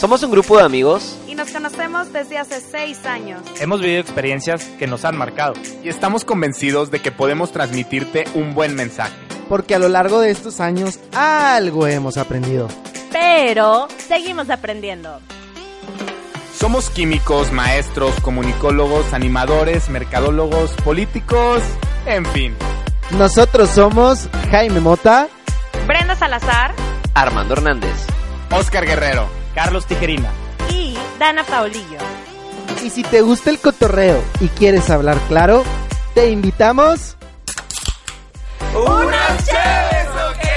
Somos un grupo de amigos y nos conocemos desde hace seis años. Hemos vivido experiencias que nos han marcado. Y estamos convencidos de que podemos transmitirte un buen mensaje. Porque a lo largo de estos años algo hemos aprendido. Pero seguimos aprendiendo. Somos químicos, maestros, comunicólogos, animadores, mercadólogos, políticos, en fin. Nosotros somos Jaime Mota, Brenda Salazar, Armando Hernández, Oscar Guerrero, Carlos Tijerina y Dana Paulillo. Y si te gusta el cotorreo y quieres hablar claro, te invitamos... ¡Unas chéves o qué!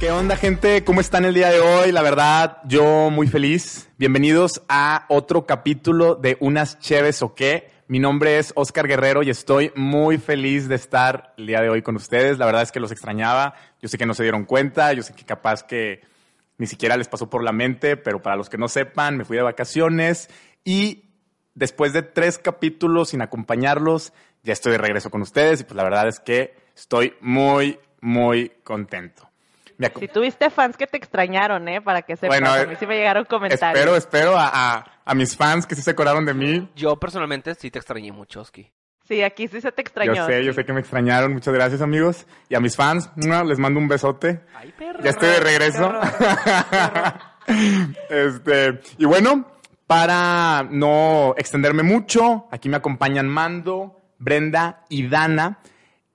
¿Qué onda gente? ¿Cómo están el día de hoy? La verdad, yo muy feliz. Bienvenidos a otro capítulo de Unas Cheves o qué. Mi nombre es Oscar Guerrero y estoy muy feliz de estar el día de hoy con ustedes. La verdad es que los extrañaba. Yo sé que no se dieron cuenta, yo sé que capaz que ni siquiera les pasó por la mente, pero para los que no sepan, me fui de vacaciones y después de tres capítulos sin acompañarlos, ya estoy de regreso con ustedes y pues la verdad es que estoy muy, muy contento. Me Si tuviste fans que te extrañaron, ¿eh? Para que sepas, Bueno, a mí sí me llegaron comentarios. Espero, espero a, a- a mis fans que sí se acordaron de mí. Yo personalmente sí te extrañé mucho, Oski. Sí, aquí sí se te extrañó. Yo sé, yo sé que me extrañaron. Muchas gracias, amigos. Y a mis fans, les mando un besote. Ay, perro. Ya estoy de regreso. este, y bueno, para no extenderme mucho, aquí me acompañan Mando, Brenda y Dana.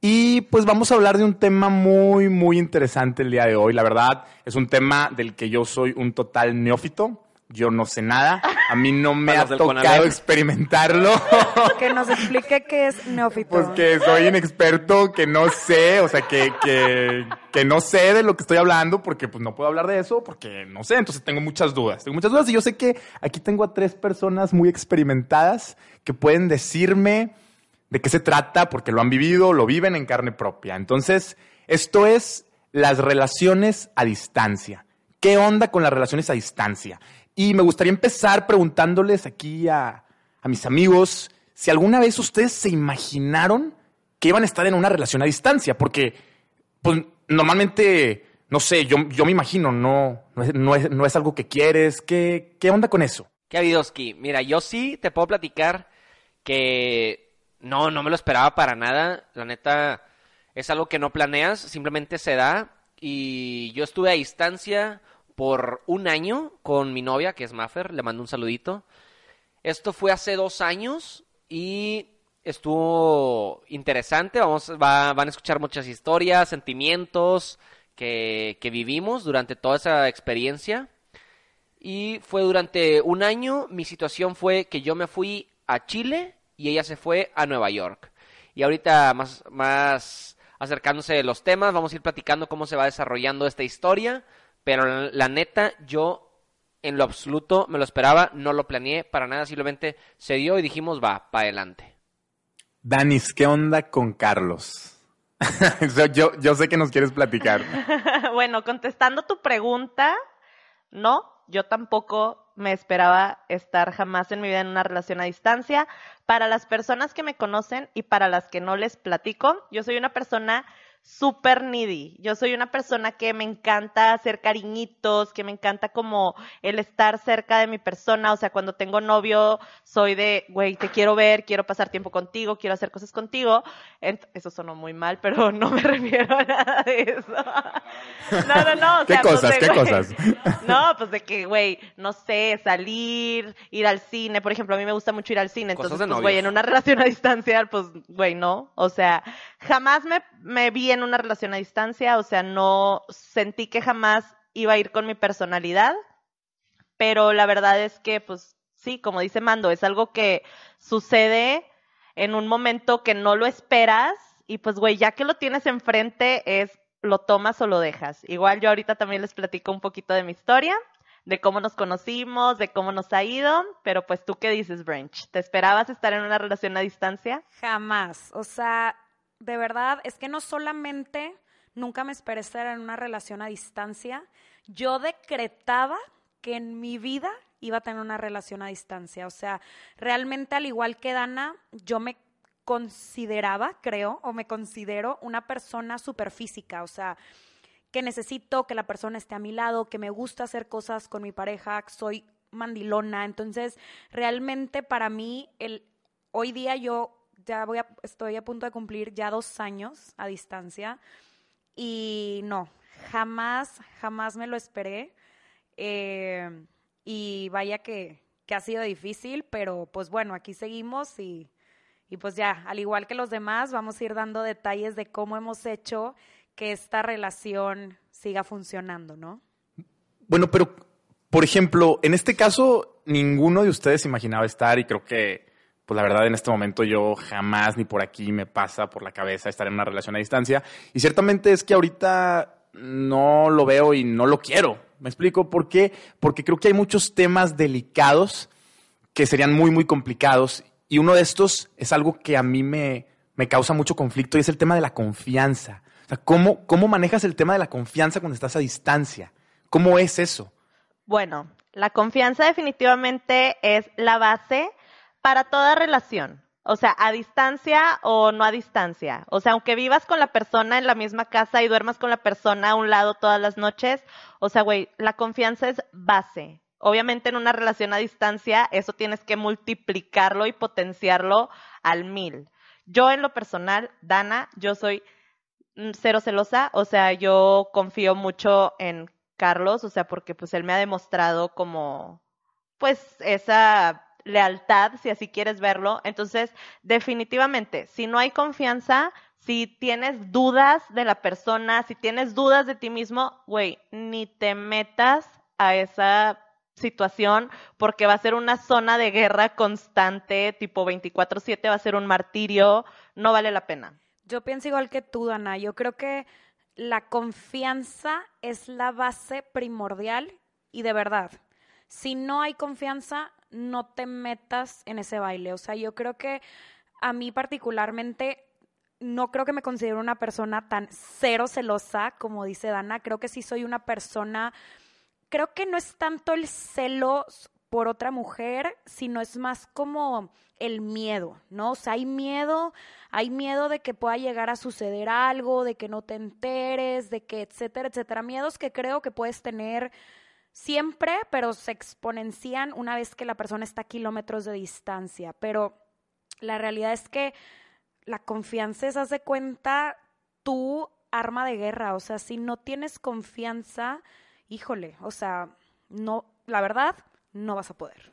Y pues vamos a hablar de un tema muy, muy interesante el día de hoy. La verdad, es un tema del que yo soy un total neófito. Yo no sé nada. A mí no me ha del tocado experimentarlo. Que nos explique qué es neófito. Pues que soy inexperto, que no sé, o sea, que, que, que no sé de lo que estoy hablando, porque pues no puedo hablar de eso, porque no sé, entonces tengo muchas dudas. Tengo muchas dudas y yo sé que aquí tengo a tres personas muy experimentadas que pueden decirme de qué se trata, porque lo han vivido, lo viven en carne propia. Entonces, esto es las relaciones a distancia. ¿Qué onda con las relaciones a distancia? Y me gustaría empezar preguntándoles aquí a, a mis amigos si alguna vez ustedes se imaginaron que iban a estar en una relación a distancia, porque pues normalmente, no sé, yo, yo me imagino, no, es, no, es, no es algo que quieres. ¿Qué, ¿Qué onda con eso? ¿Qué ha habido, Oski? Mira, yo sí te puedo platicar que no, no me lo esperaba para nada. La neta, es algo que no planeas, simplemente se da. Y yo estuve a distancia por un año con mi novia, que es Maffer, le mando un saludito. Esto fue hace dos años y estuvo interesante. Vamos, va- van a escuchar muchas historias, sentimientos que, que vivimos durante toda esa experiencia. Y fue durante un año, mi situación fue que yo me fui a Chile y ella se fue a Nueva York. Y ahorita más, más acercándose de los temas, vamos a ir platicando cómo se va desarrollando esta historia. Pero la, la neta, yo en lo absoluto me lo esperaba, no lo planeé para nada, simplemente se dio y dijimos, va, para adelante. Danis, ¿qué onda con Carlos? yo, yo, yo sé que nos quieres platicar. bueno, contestando tu pregunta, no, yo tampoco me esperaba estar jamás en mi vida en una relación a distancia. Para las personas que me conocen y para las que no les platico, yo soy una persona súper needy. Yo soy una persona que me encanta hacer cariñitos, que me encanta como el estar cerca de mi persona. O sea, cuando tengo novio, soy de, güey, te quiero ver, quiero pasar tiempo contigo, quiero hacer cosas contigo. Eso sonó muy mal, pero no me refiero a nada de eso. No, no, no. o ¿Qué sea, pues cosas? de, ¿Qué cosas? No, pues de que, güey, no sé, salir, ir al cine. Por ejemplo, a mí me gusta mucho ir al cine. Entonces, pues, güey, en una relación a distancia, pues, güey, no. O sea, jamás me, me vi en una relación a distancia. O sea, no sentí que jamás iba a ir con mi personalidad. pero la verdad es que, pues, sí, como dice Mando, es algo que sucede en un momento que no lo esperas y pues, güey, ya que lo tienes enfrente es lo tomas o lo dejas. Igual yo ahorita también les platico un poquito de mi historia, de cómo nos conocimos, de cómo nos ha ido, pero pues tú qué dices, Branch? ¿Te esperabas estar en una relación a distancia? Jamás. O sea, de verdad, es que no solamente nunca me esperé estar en una relación a distancia, yo decretaba que en mi vida iba a tener una relación a distancia. O sea, realmente al igual que Dana, yo me consideraba, creo, o me considero una persona superfísica, o sea, que necesito que la persona esté a mi lado, que me gusta hacer cosas con mi pareja, soy mandilona, entonces realmente para mí el hoy día yo ya voy a, estoy a punto de cumplir ya dos años a distancia y no, jamás, jamás me lo esperé. Eh, y vaya que, que, ha sido difícil, pero pues bueno, aquí seguimos y, y pues ya, al igual que los demás, vamos a ir dando detalles de cómo hemos hecho que esta relación siga funcionando, ¿no? Bueno, pero, por ejemplo, en este caso, ninguno de ustedes imaginaba estar y creo que pues la verdad en este momento yo jamás ni por aquí me pasa por la cabeza estar en una relación a distancia. Y ciertamente es que ahorita no lo veo y no lo quiero. ¿Me explico por qué? Porque creo que hay muchos temas delicados que serían muy, muy complicados. Y uno de estos es algo que a mí me, me causa mucho conflicto y es el tema de la confianza. O sea, ¿cómo, ¿cómo manejas el tema de la confianza cuando estás a distancia? ¿Cómo es eso? Bueno, la confianza definitivamente es la base para toda relación. O sea, a distancia o no a distancia. O sea, aunque vivas con la persona en la misma casa y duermas con la persona a un lado todas las noches, o sea, güey, la confianza es base. Obviamente en una relación a distancia, eso tienes que multiplicarlo y potenciarlo al mil. Yo en lo personal, Dana, yo soy cero celosa, o sea, yo confío mucho en Carlos, o sea, porque pues él me ha demostrado como, pues, esa lealtad, si así quieres verlo. Entonces, definitivamente, si no hay confianza, si tienes dudas de la persona, si tienes dudas de ti mismo, güey, ni te metas a esa situación porque va a ser una zona de guerra constante, tipo 24/7, va a ser un martirio, no vale la pena. Yo pienso igual que tú, Dana, yo creo que la confianza es la base primordial y de verdad, si no hay confianza, no te metas en ese baile. O sea, yo creo que a mí particularmente no creo que me considero una persona tan cero celosa como dice Dana. Creo que sí soy una persona, creo que no es tanto el celo por otra mujer, sino es más como el miedo, ¿no? O sea, hay miedo, hay miedo de que pueda llegar a suceder algo, de que no te enteres, de que etcétera, etcétera. Miedos que creo que puedes tener siempre, pero se exponencian una vez que la persona está a kilómetros de distancia. Pero la realidad es que la confianza es, haz de cuenta, tu arma de guerra. O sea, si no tienes confianza, híjole, o sea, no, la verdad, no vas a poder.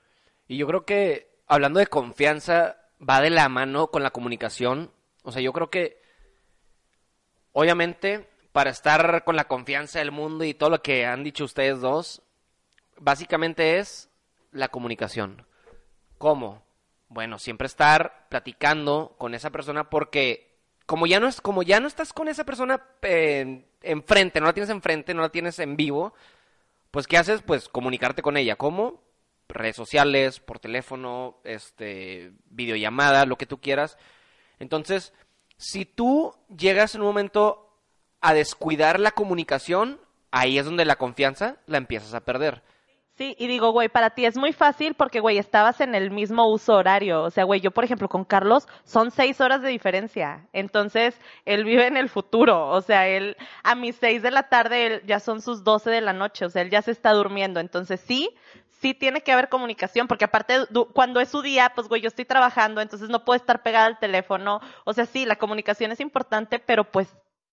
Y yo creo que, hablando de confianza, va de la mano con la comunicación. O sea, yo creo que, obviamente, para estar con la confianza del mundo y todo lo que han dicho ustedes dos, básicamente es la comunicación. ¿Cómo? Bueno, siempre estar platicando con esa persona porque como ya no es como ya no estás con esa persona eh, enfrente, no la tienes enfrente, no la tienes en vivo, pues qué haces? Pues comunicarte con ella. ¿Cómo? Redes sociales, por teléfono, este, videollamada, lo que tú quieras. Entonces, si tú llegas en un momento a descuidar la comunicación, ahí es donde la confianza la empiezas a perder. Sí, y digo, güey, para ti es muy fácil porque, güey, estabas en el mismo uso horario. O sea, güey, yo, por ejemplo, con Carlos son seis horas de diferencia. Entonces, él vive en el futuro. O sea, él a mis seis de la tarde él, ya son sus doce de la noche. O sea, él ya se está durmiendo. Entonces, sí, sí tiene que haber comunicación porque aparte, cuando es su día, pues, güey, yo estoy trabajando, entonces no puedo estar pegada al teléfono. O sea, sí, la comunicación es importante, pero pues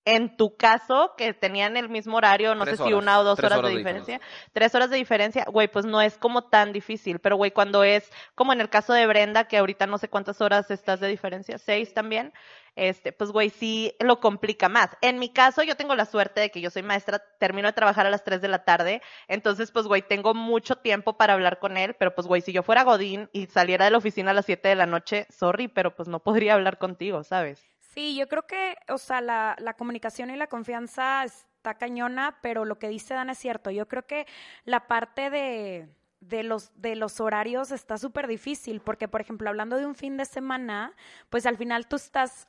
en tu caso, que tenían el mismo horario, no Tres sé si una o dos horas, horas de de diferencia, tres horas de diferencia, güey, pues no es como tan difícil, pero güey, cuando es como en el caso de Brenda, que ahorita no sé cuántas horas estás de diferencia, seis también, este, pues güey, sí lo complica más. En mi caso, yo tengo la suerte de que yo soy maestra, termino de trabajar a las tres de la tarde, entonces pues güey, tengo mucho tiempo para hablar con él, pero pues güey, si yo fuera Godín y saliera de la oficina a las siete de la noche, sorry, pero pues no podría hablar contigo, ¿sabes? Sí, yo creo que, o sea, la, comunicación y la confianza está cañona, pero lo que dice Dan es cierto. Yo creo que la parte de, de los, de los horarios está súper difícil, porque, por ejemplo, hablando de un fin de semana, pues al final tú estás,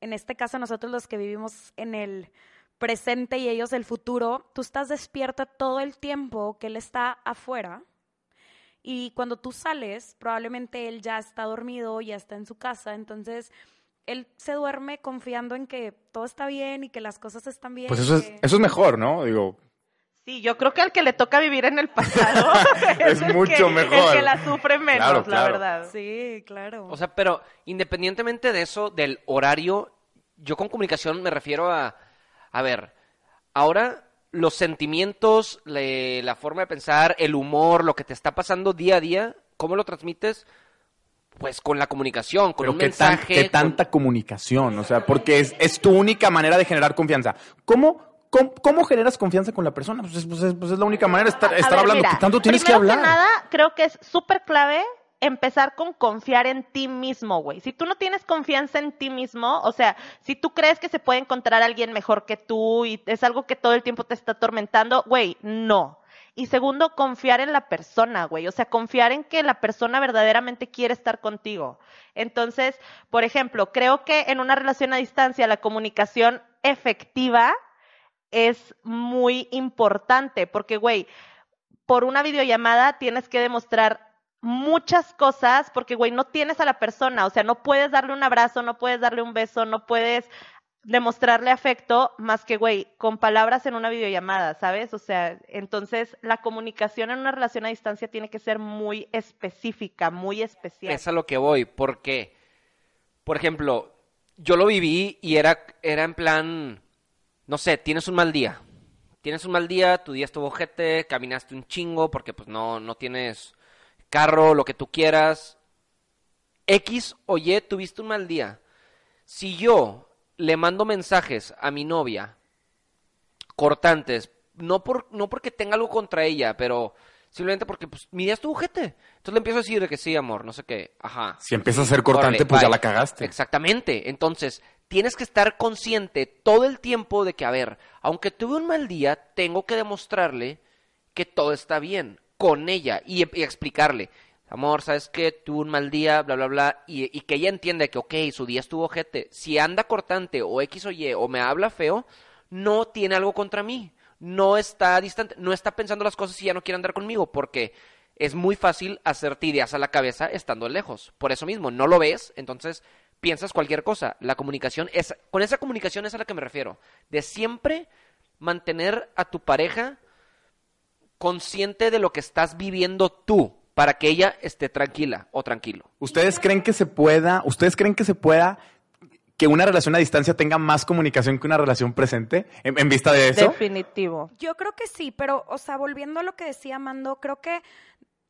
en este caso nosotros los que vivimos en el presente y ellos el futuro, tú estás despierta todo el tiempo que él está afuera. Y cuando tú sales, probablemente él ya está dormido, ya está en su casa, entonces él se duerme confiando en que todo está bien y que las cosas están bien. Pues eso es, que- eso es mejor, ¿no? Digo, Sí, yo creo que al que le toca vivir en el pasado Es el mucho que- mejor. El que la sufre menos, Claro, la claro. verdad. Sí, claro. O sea, pero independientemente de eso, del horario, yo con comunicación me refiero a, a ver, ahora los sentimientos, le- la forma de pensar, el humor, lo que te está pasando día a día, ¿cómo lo transmites? Pues con la comunicación, con pero un qué, tan- mensaje. qué con- tanta comunicación, o sea, porque es, es tu única manera de generar confianza. ¿Cómo, cómo, cómo generas confianza con la persona? Pues es, pues es- pues es la única manera de estar, A estar ver, hablando. mira, ¿Qué tanto tienes que primero hablar? nada, creo que es súper clave empezar con confiar en ti mismo, güey. Si tú no tienes confianza en ti mismo, o sea, si tú crees que se puede encontrar alguien mejor que tú y es algo que todo el tiempo te está atormentando, güey, no. Y segundo, confiar en la persona, güey. O sea, confiar en que la persona verdaderamente quiere estar contigo. Entonces, por ejemplo, creo que en una relación a distancia la comunicación efectiva es muy importante porque, güey, por una videollamada tienes que demostrar muchas cosas porque, güey, no tienes a la persona, o sea, no puedes darle un abrazo, no puedes darle un beso, no puedes demostrarle afecto más que, güey, con palabras en una videollamada, ¿sabes? O sea, entonces la comunicación en una relación a distancia tiene que ser muy específica, muy especial. Es a lo que voy, porque, por ejemplo, yo lo viví y era, era en plan, no sé, tienes un mal día. Tienes un mal día, tu día estuvo ojete, caminaste un chingo porque pues no, no tienes carro, lo que tú quieras. X o Y, tuviste un mal día. Si yo le mando mensajes a mi novia cortantes, no, por, no porque tenga algo contra ella, pero simplemente porque pues, mi día estuvo ojete. Entonces le empiezo a decir de que sí, amor, no sé qué, ajá. Si empiezas a ser cortante, pues ya la cagaste. Exactamente. Entonces, tienes que estar consciente todo el tiempo de que, a ver, aunque tuve un mal día, tengo que demostrarle que todo está bien con ella y, y explicarle, amor, ¿sabes qué? Tuve un mal día, bla, bla, bla, y, que ella entienda que, ok, su día estuvo ojete. Si anda cortante o X o Y o me habla feo, no tiene algo contra mí. No está distante, no está pensando las cosas y ya no quiere andar conmigo, porque es muy fácil hacerte ideas a la cabeza estando lejos. Por eso mismo, no lo ves, entonces piensas cualquier cosa. La comunicación es, con esa comunicación es a la que me refiero. De siempre mantener a tu pareja consciente de lo que estás viviendo tú, para que ella esté tranquila o tranquilo. ¿Ustedes creen que se pueda, ustedes creen que se pueda que una relación a distancia tenga más comunicación que una relación presente en, en vista de eso? Definitivo. Yo creo que sí, pero, o sea, volviendo a lo que decía Mando, creo que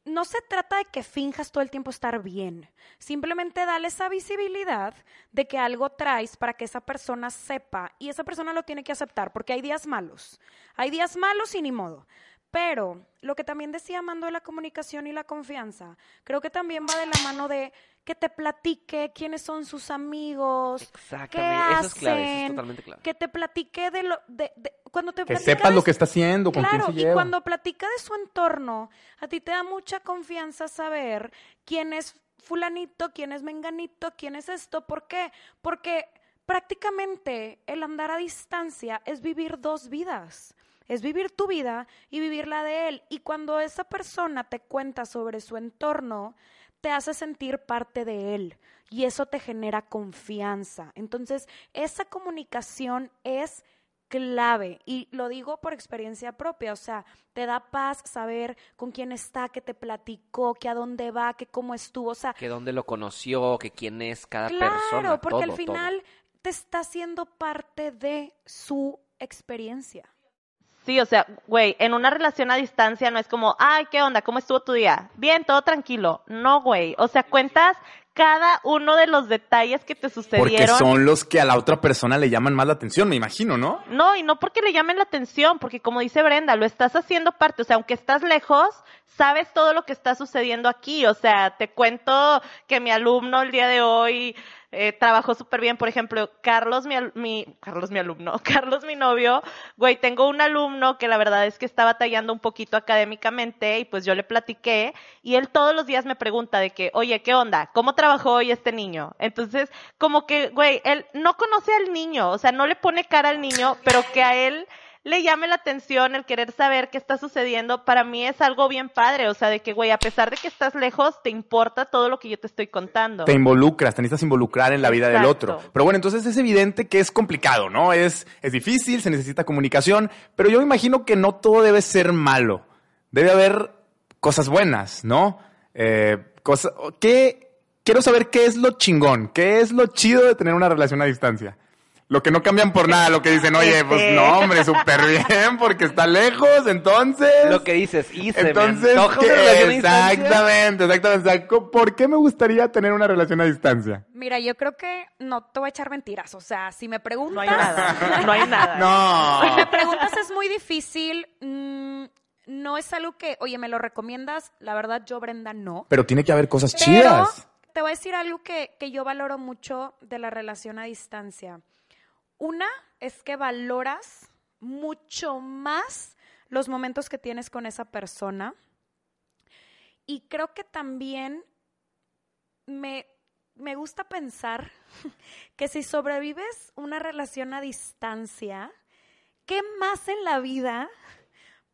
no se trata de que finjas todo el tiempo estar bien. Simplemente dale esa visibilidad de que algo traes para que esa persona sepa y esa persona lo tiene que aceptar, porque hay días malos. Hay días malos y ni modo. Pero lo que también decía Mando de la comunicación y la confianza, creo que también va de la mano de que te platique quiénes son sus amigos, qué Exactamente, eso es clave, eso es hacen, totalmente clave. que te platique de lo de, de- cuando te Que sepas de lo que está haciendo, con Claro, quién se y cuando platica de su entorno, a ti te da mucha confianza saber quién es fulanito, quién es menganito, quién es esto. ¿Por qué? Porque prácticamente el andar a distancia es vivir dos vidas. Es vivir tu vida y vivir la de él. Y cuando esa persona te cuenta sobre su entorno, te hace sentir parte de él y eso te genera confianza. Entonces, esa comunicación es clave y lo digo por experiencia propia, o sea, te da paz saber con quién está, que te platicó, que a dónde va, que cómo estuvo, o sea, Que dónde lo conoció, que quién es cada claro, persona. porque al todo. final te está haciendo parte de su experiencia. Sí, o sea, güey, en una relación a distancia no es como, ay, ¿qué onda? ¿Cómo estuvo tu día? Bien, todo tranquilo. No, güey. O sea, cuentas cada uno de los detalles que te Porque sucedieron. son los que a la otra persona le llaman más la atención, me imagino, ¿no? No, y no porque le llamen la atención, porque como dice Brenda, lo estás haciendo parte, o sea, aunque estás lejos, sabes todo lo que está sucediendo aquí, o sea, te cuento que mi alumno el día de hoy eh, trabajó súper bien, por ejemplo, Carlos mi, mi, Carlos mi alumno, Carlos mi novio, güey, tengo un alumno que la verdad es que está batallando un poquito académicamente y pues yo le platiqué y él todos los días me pregunta de que, oye, ¿qué onda? ¿Cómo trabajó hoy este niño? Entonces, como que, güey, él no conoce al niño, o sea, no le pone cara al niño, pero que a él le llame la atención el querer saber qué está sucediendo, para mí es algo bien padre, o sea, de que, güey, a pesar de que estás lejos, te importa todo lo que yo te estoy contando. Te involucras, te necesitas involucrar en la vida del otro. Pero bueno, entonces es evidente que es complicado, ¿no? Es, es difícil, se necesita comunicación, pero yo me imagino que no todo debe ser malo. Debe haber cosas buenas, ¿no? Eh, cosa- ¿qué, quiero saber qué es lo chingón, qué es lo chido de tener una relación a distancia. Lo que no cambian por nada, lo que dicen, oye, pues Este. no, hombre, súper bien, porque está lejos, entonces... Lo que dices, se Entonces, me ¿qué? una relación a distancia. exactamente, exactamente. ¿por qué me gustaría tener una relación a distancia? Mira, yo creo que no te voy a echar mentiras. O sea, si me preguntas. No hay nada, no hay nada. Si me No. preguntas es muy difícil. mm, no es algo que, oye, ¿me lo recomiendas? La verdad, yo, Brenda, no. Pero tiene que haber cosas Pero chidas. te voy a decir algo que, que yo valoro mucho de la relación a distancia. Una es que valoras mucho más los momentos que tienes con esa persona. Y creo que también me, me gusta pensar que si sobrevives una relación a distancia, ¿qué más en la vida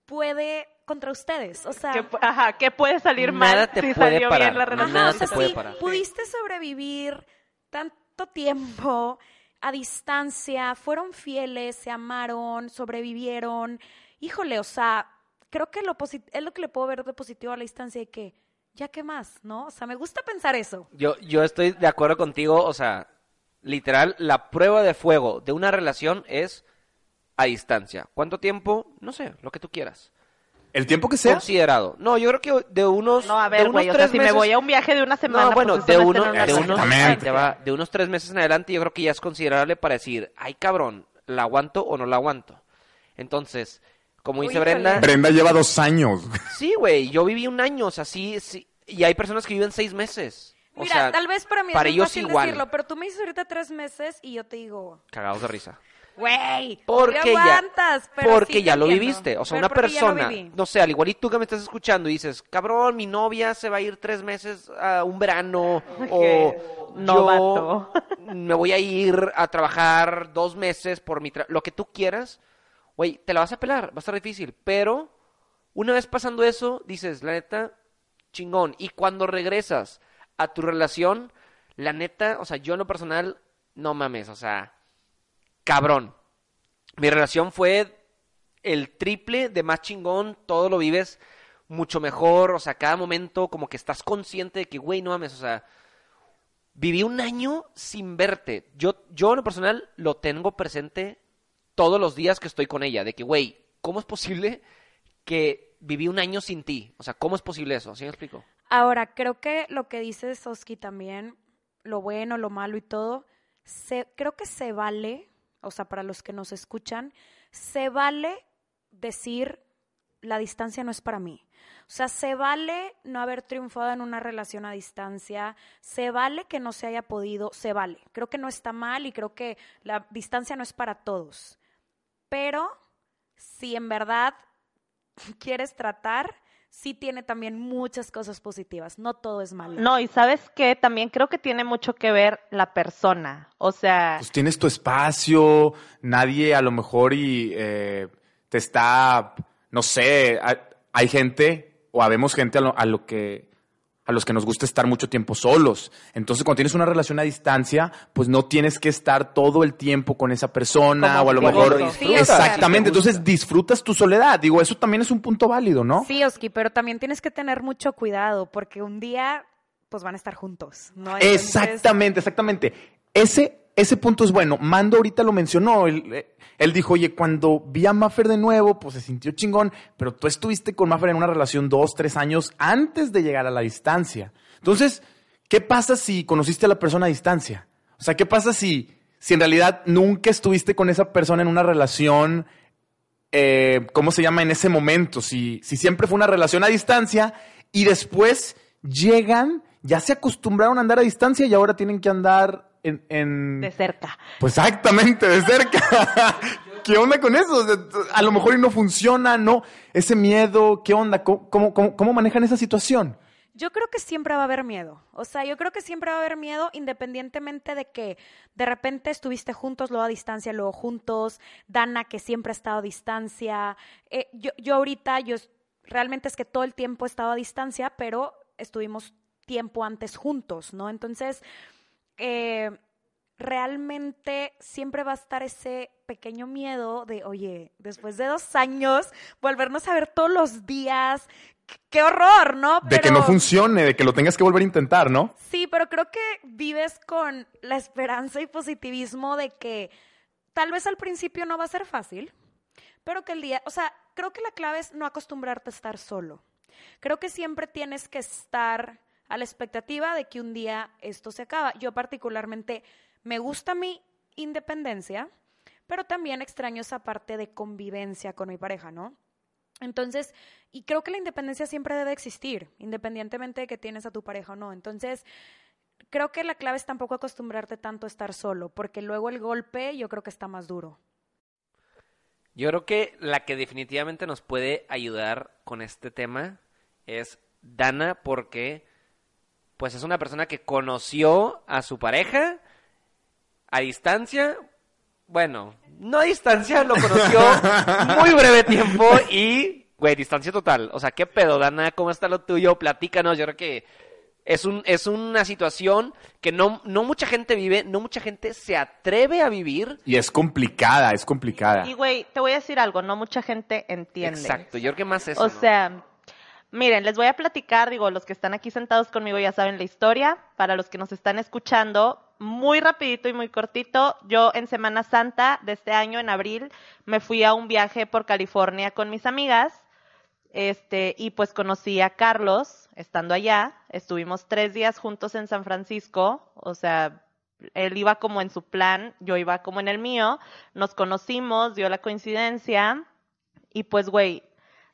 puede contra ustedes? O sea, Que, pu- ajá, que puede salir Nada mal te si puede salió parar, bien la relación. nada Ajá, o sea, te puede si parar. pudiste sobrevivir tanto tiempo a distancia, fueron fieles, se amaron, sobrevivieron. Híjole, o sea, creo que lo es lo que le puedo ver de positivo a la distancia y que, ya qué más, ¿no? O sea, me gusta pensar eso. Yo, yo estoy de acuerdo contigo, o sea, literal, la prueba de fuego de una relación es a distancia. ¿Cuánto tiempo? No sé, lo que tú quieras. El tiempo que sea. Considerado. No, yo creo que de unos, No, a de ver, unos güey, o sea, tres si me meses- voy a un viaje de una semana, No, bueno, pues de, uno, una de, unos, va, de unos tres meses en adelante yo creo que ya es considerable para decir, ay cabrón, ¿la aguanto o no la aguanto? Entonces, como dice. Brenda, Brenda lleva dos años. sí, güey, yo viví un año, o sea, sí, sí, y hay personas que viven seis meses. O Mira, sea, tal vez para mí para es ellos fácil igual. decirlo, pero tú me dices ahorita tres meses y yo te digo, Cagados de risa. Güey, Porque ¿qué ya? Pero porque sí ya lo viviste. O sea, Pero una persona, no sé, al igual y tú que me estás escuchando y dices, cabrón, mi novia se va a ir tres meses a un verano o novato. yo me voy a ir a trabajar dos meses por mi tra- lo que tú quieras, güey, te la vas a pelar, va a estar difícil, pero una vez pasando eso, dices, la neta, chingón. Y cuando regresas a tu relación, la neta, o sea, yo en lo personal, no mames, o sea, cabrón. Mi relación fue el triple de más chingón, todo lo vives mucho mejor, o sea, cada momento como que estás consciente de que, güey, no mames, o sea, viví un año sin verte. Yo, yo en lo personal lo tengo presente todos los días que estoy con ella, de que, güey, ¿cómo es posible que viví un año sin ti? O sea, ¿cómo es posible eso? ¿Sí me explico? Ahora, creo que lo que dice Soski también, lo bueno, lo malo y todo, creo que se vale, o sea, para los que nos escuchan, se vale decir la distancia no es para mí. O sea, se vale no haber triunfado en una relación a distancia, se vale que no se haya podido, se vale. Creo que no está mal y creo que la distancia no es para todos. Pero si en verdad quieres tratar, sí tiene también muchas cosas positivas. No todo es malo. No, y sabes qué, también creo que tiene mucho que ver la persona. O sea, Pues tienes tu espacio, nadie a lo mejor y eh, te está, no sé, hay, hay gente o habemos gente a lo, a lo que a los que nos gusta estar mucho tiempo solos. Entonces, cuando tienes una relación a distancia, pues no tienes que estar todo el tiempo con esa persona Como o a lo mejor exactamente. Entonces disfrutas tu soledad. Digo, eso también es un punto válido, ¿no? Sí, Oski, pero también tienes que tener mucho cuidado porque un día pues van a estar juntos, ¿no? Entonces, Exactamente, exactamente. Ese, ese punto es bueno. Mando ahorita lo mencionó. Él, eh, él dijo, oye, cuando vi a Maffer de nuevo, pues se sintió chingón, pero tú estuviste con Maffer en una relación dos, tres años antes de llegar a la distancia. Entonces, ¿qué pasa si conociste a la persona a distancia? O sea, ¿qué pasa si, si en realidad nunca estuviste con esa persona en una relación, eh, ¿cómo se llama? En ese momento. Si, si siempre fue una relación a distancia y después llegan, ya se acostumbraron a andar a distancia y ahora tienen que andar en... en- De cerca. Pues exactamente, de cerca. ¿Qué onda con eso? O sea, A lo mejor y no funciona, ¿no? Ese miedo, ¿qué onda? ¿Cómo, cómo, cómo- manejan esa situación? Yo creo que siempre va a haber miedo. O sea, yo creo que siempre va a haber miedo independientemente de que de repente estuviste juntos, luego a distancia, luego juntos. Dana, que siempre ha estado a distancia. Eh, yo, yo ahorita, yo realmente es que todo el tiempo he estado a distancia, pero estuvimos tiempo antes juntos, ¿no? Entonces, eh, realmente siempre va a estar ese pequeño miedo de, oye, después de dos años, volvernos a ver todos los días. Qué- Qué horror, ¿no? De que no funcione, de que lo tengas que volver a intentar, ¿no? Sí, pero creo que vives con la esperanza y positivismo de que tal vez al principio no va a ser fácil, pero que el día, o sea, creo que la clave es no acostumbrarte a estar solo. Creo que siempre tienes que estar a la expectativa de que un día esto se acaba. Yo particularmente me gusta mi independencia, pero también extraño esa parte de convivencia con mi pareja, ¿no? Entonces, y creo que la independencia siempre debe existir, independientemente de que tienes a tu pareja o no. Entonces, creo que la clave es tampoco acostumbrarte tanto a estar solo, porque luego el golpe yo creo que está más duro. Yo creo que la que definitivamente nos puede ayudar con este tema es Dana porque pues es una persona que conoció a su pareja a distancia. Bueno, no a distancia, lo conoció muy breve tiempo y, güey, distancia total. O sea, ¿qué pedo, Dana? ¿Cómo está lo tuyo? Platícanos. Yo creo que es, un, es una situación que no, no mucha gente vive, no mucha gente se atreve a vivir. Y es complicada, es complicada. Y güey, te voy a decir algo, no mucha gente entiende. Exacto, yo creo que más eso. O ¿no? sea, miren, les voy a platicar, digo, los que están aquí sentados conmigo ya saben la historia. Para los que nos están escuchando, muy rapidito y muy cortito, yo en Semana Santa de este año, en abril, me fui a un viaje por California con mis amigas. Este, y pues conocí a Carlos estando allá. Estuvimos tres días juntos en San Francisco. O sea, él iba como en su plan, yo iba como en el mío. Nos conocimos, dio la coincidencia. Y pues, güey,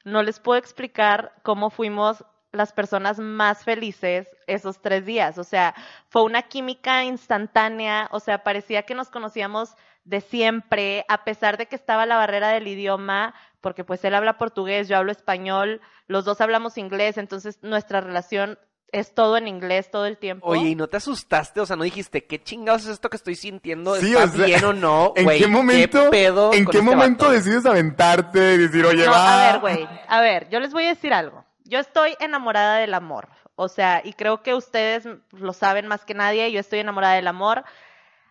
no les puedo explicar cómo fuimos las personas más felices esos tres días. O sea, fue una química instantánea, o sea, parecía que nos conocíamos de siempre, a pesar de que estaba la barrera del idioma, porque pues él habla portugués, yo hablo español, los dos hablamos inglés, entonces nuestra relación es todo en inglés todo el tiempo. Oye, ¿y no te asustaste? O sea, ¿no dijiste qué chingados es esto que estoy sintiendo? Sí, ¿Está o sea, bien o no? ¿En qué momento, pedo ¿en qué este momento vato? decides aventarte y decir, oye, No, va? a ver, güey, a ver, yo les voy a decir algo. Yo estoy enamorada del amor, o sea, y creo que ustedes lo saben más que nadie, yo estoy enamorada del amor.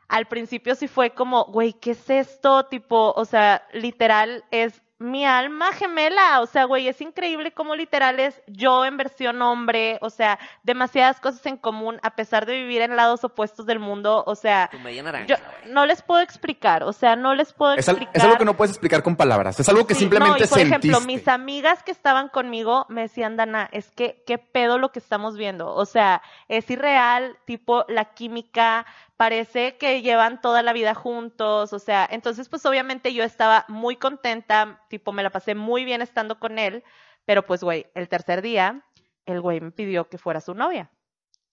Al principio sí fue como, güey, ¿qué es esto? Tipo, o sea, literal es mi alma gemela, o sea, güey, es increíble cómo literal es yo en versión hombre, o sea, demasiadas cosas en común a pesar de vivir en lados opuestos del mundo, o sea, Tu media naranja, yo güey. no les puedo explicar, o sea, no les puedo Es, al- explicar. es algo que no puedes explicar con palabras. Es algo que Sí, simplemente no, y por sentiste. ejemplo, mis amigas que estaban conmigo me decían, Dana, es que qué pedo lo que estamos viendo. O sea, es irreal, tipo la química, parece que llevan toda la vida juntos. O sea, entonces pues obviamente yo estaba muy contenta, tipo me la pasé muy bien estando con él, pero pues güey, el tercer día, el güey me pidió que fuera su novia.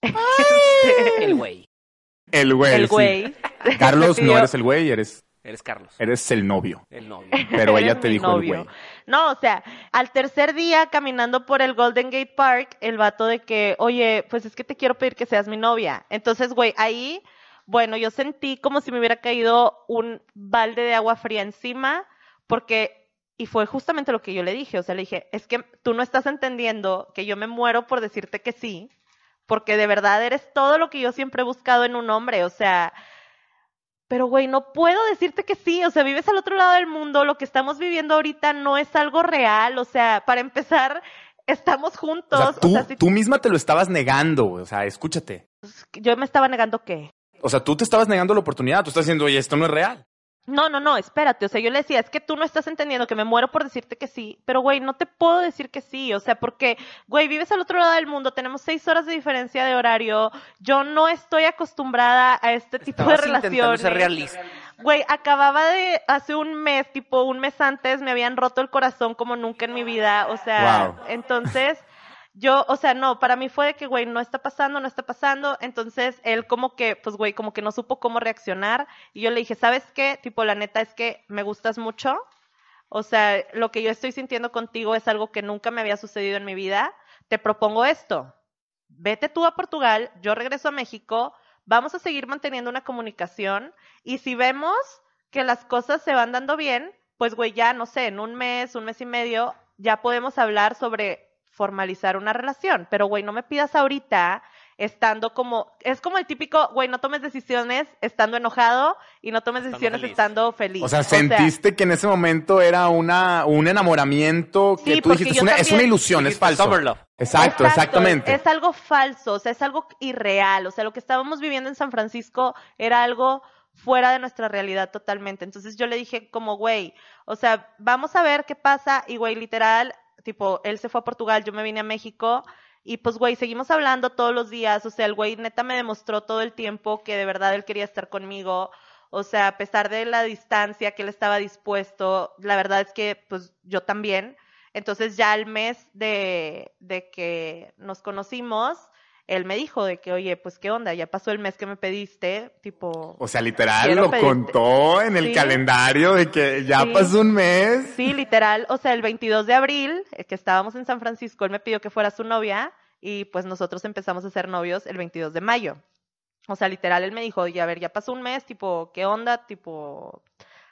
El güey. El güey. el sí. güey. Carlos, no eres el güey, eres, Eres Carlos. eres el novio. El novio. Pero ella te dijo el güey. No, o sea, al tercer día caminando por el Golden Gate Park, el vato de que, oye, pues es que te quiero pedir que seas mi novia. Entonces, güey, ahí, bueno, yo sentí como si me hubiera caído un balde de agua fría encima, porque, y fue justamente lo que yo le dije, o sea, le dije, es que tú no estás entendiendo que yo me muero por decirte que sí, porque de verdad eres todo lo que yo siempre he buscado en un hombre, o sea, pero, güey, no puedo decirte que sí. O sea, vives al otro lado del mundo. Lo que estamos viviendo ahorita no es algo real. O sea, para empezar, estamos O juntos. O tú, sea, si- tú misma te lo estabas negando. O sea, escúchate. yo me estaba negando que. O sea, tú te estabas negando la oportunidad. Tú estás diciendo, oye, esto no es real. No, no, no, espérate. O sea, yo le decía, es que tú no estás entendiendo que me muero por decirte que sí. Pero, güey, no te puedo decir que sí. O sea, porque, güey, vives al otro lado del mundo, tenemos seis horas de diferencia de horario. Yo no estoy acostumbrada a este tipo de Estabas relaciones. ser realista. Güey, acababa de, hace un mes, tipo un mes antes, me habían roto el corazón como nunca en mi vida. O sea, Wow. entonces, yo, o sea, no, para mí fue de que, güey, no está pasando, no está pasando. Entonces, él como que, pues, güey, como que no supo cómo reaccionar. Y yo le dije, ¿sabes qué? Tipo, la neta es que me gustas mucho. O sea, lo que yo estoy sintiendo contigo es algo que nunca me había sucedido en mi vida. Te propongo esto. Vete tú a Portugal, yo regreso a México, vamos a seguir manteniendo una comunicación y si vemos que las cosas se van dando bien, pues güey, ya no sé, en un mes, un mes y medio, ya podemos hablar sobre formalizar una relación. Pero güey, no me pidas ahorita estando como, es como el típico, güey, no tomes decisiones estando enojado y no tomes Estando decisiones feliz. estando feliz. O sea, sentiste que en ese momento era una, un enamoramiento que Sí, tú dijiste, es una, es ilusión, es falso. Exacto, Exacto, exactamente. Es algo falso, o sea, es algo irreal. O sea, lo que estábamos viviendo en San Francisco era algo fuera de nuestra realidad totalmente. Entonces yo le dije como, güey, o sea, vamos a ver qué pasa. Y, güey, literal, tipo, él se fue a Portugal, yo me vine a México. Y pues, güey, seguimos hablando todos los días. O sea, el güey neta me demostró todo el tiempo que de verdad él quería estar conmigo. O sea, a pesar de la distancia que él estaba dispuesto, la verdad es que, pues, yo también. Entonces ya al mes de, de que nos conocimos, él me dijo de que, oye, pues qué onda, ya pasó el mes que me pediste, tipo... O sea, literal lo pedirte- contó en el Sí. calendario de que ya Sí. pasó un mes. Sí, literal, o sea, el 22 de abril, eh, que estábamos en San Francisco, él me pidió que fuera su novia y pues nosotros empezamos a ser novios el 22 de mayo. O sea, literal, él me dijo, oye, a ver, ya pasó un mes, tipo, ¿qué onda? Tipo,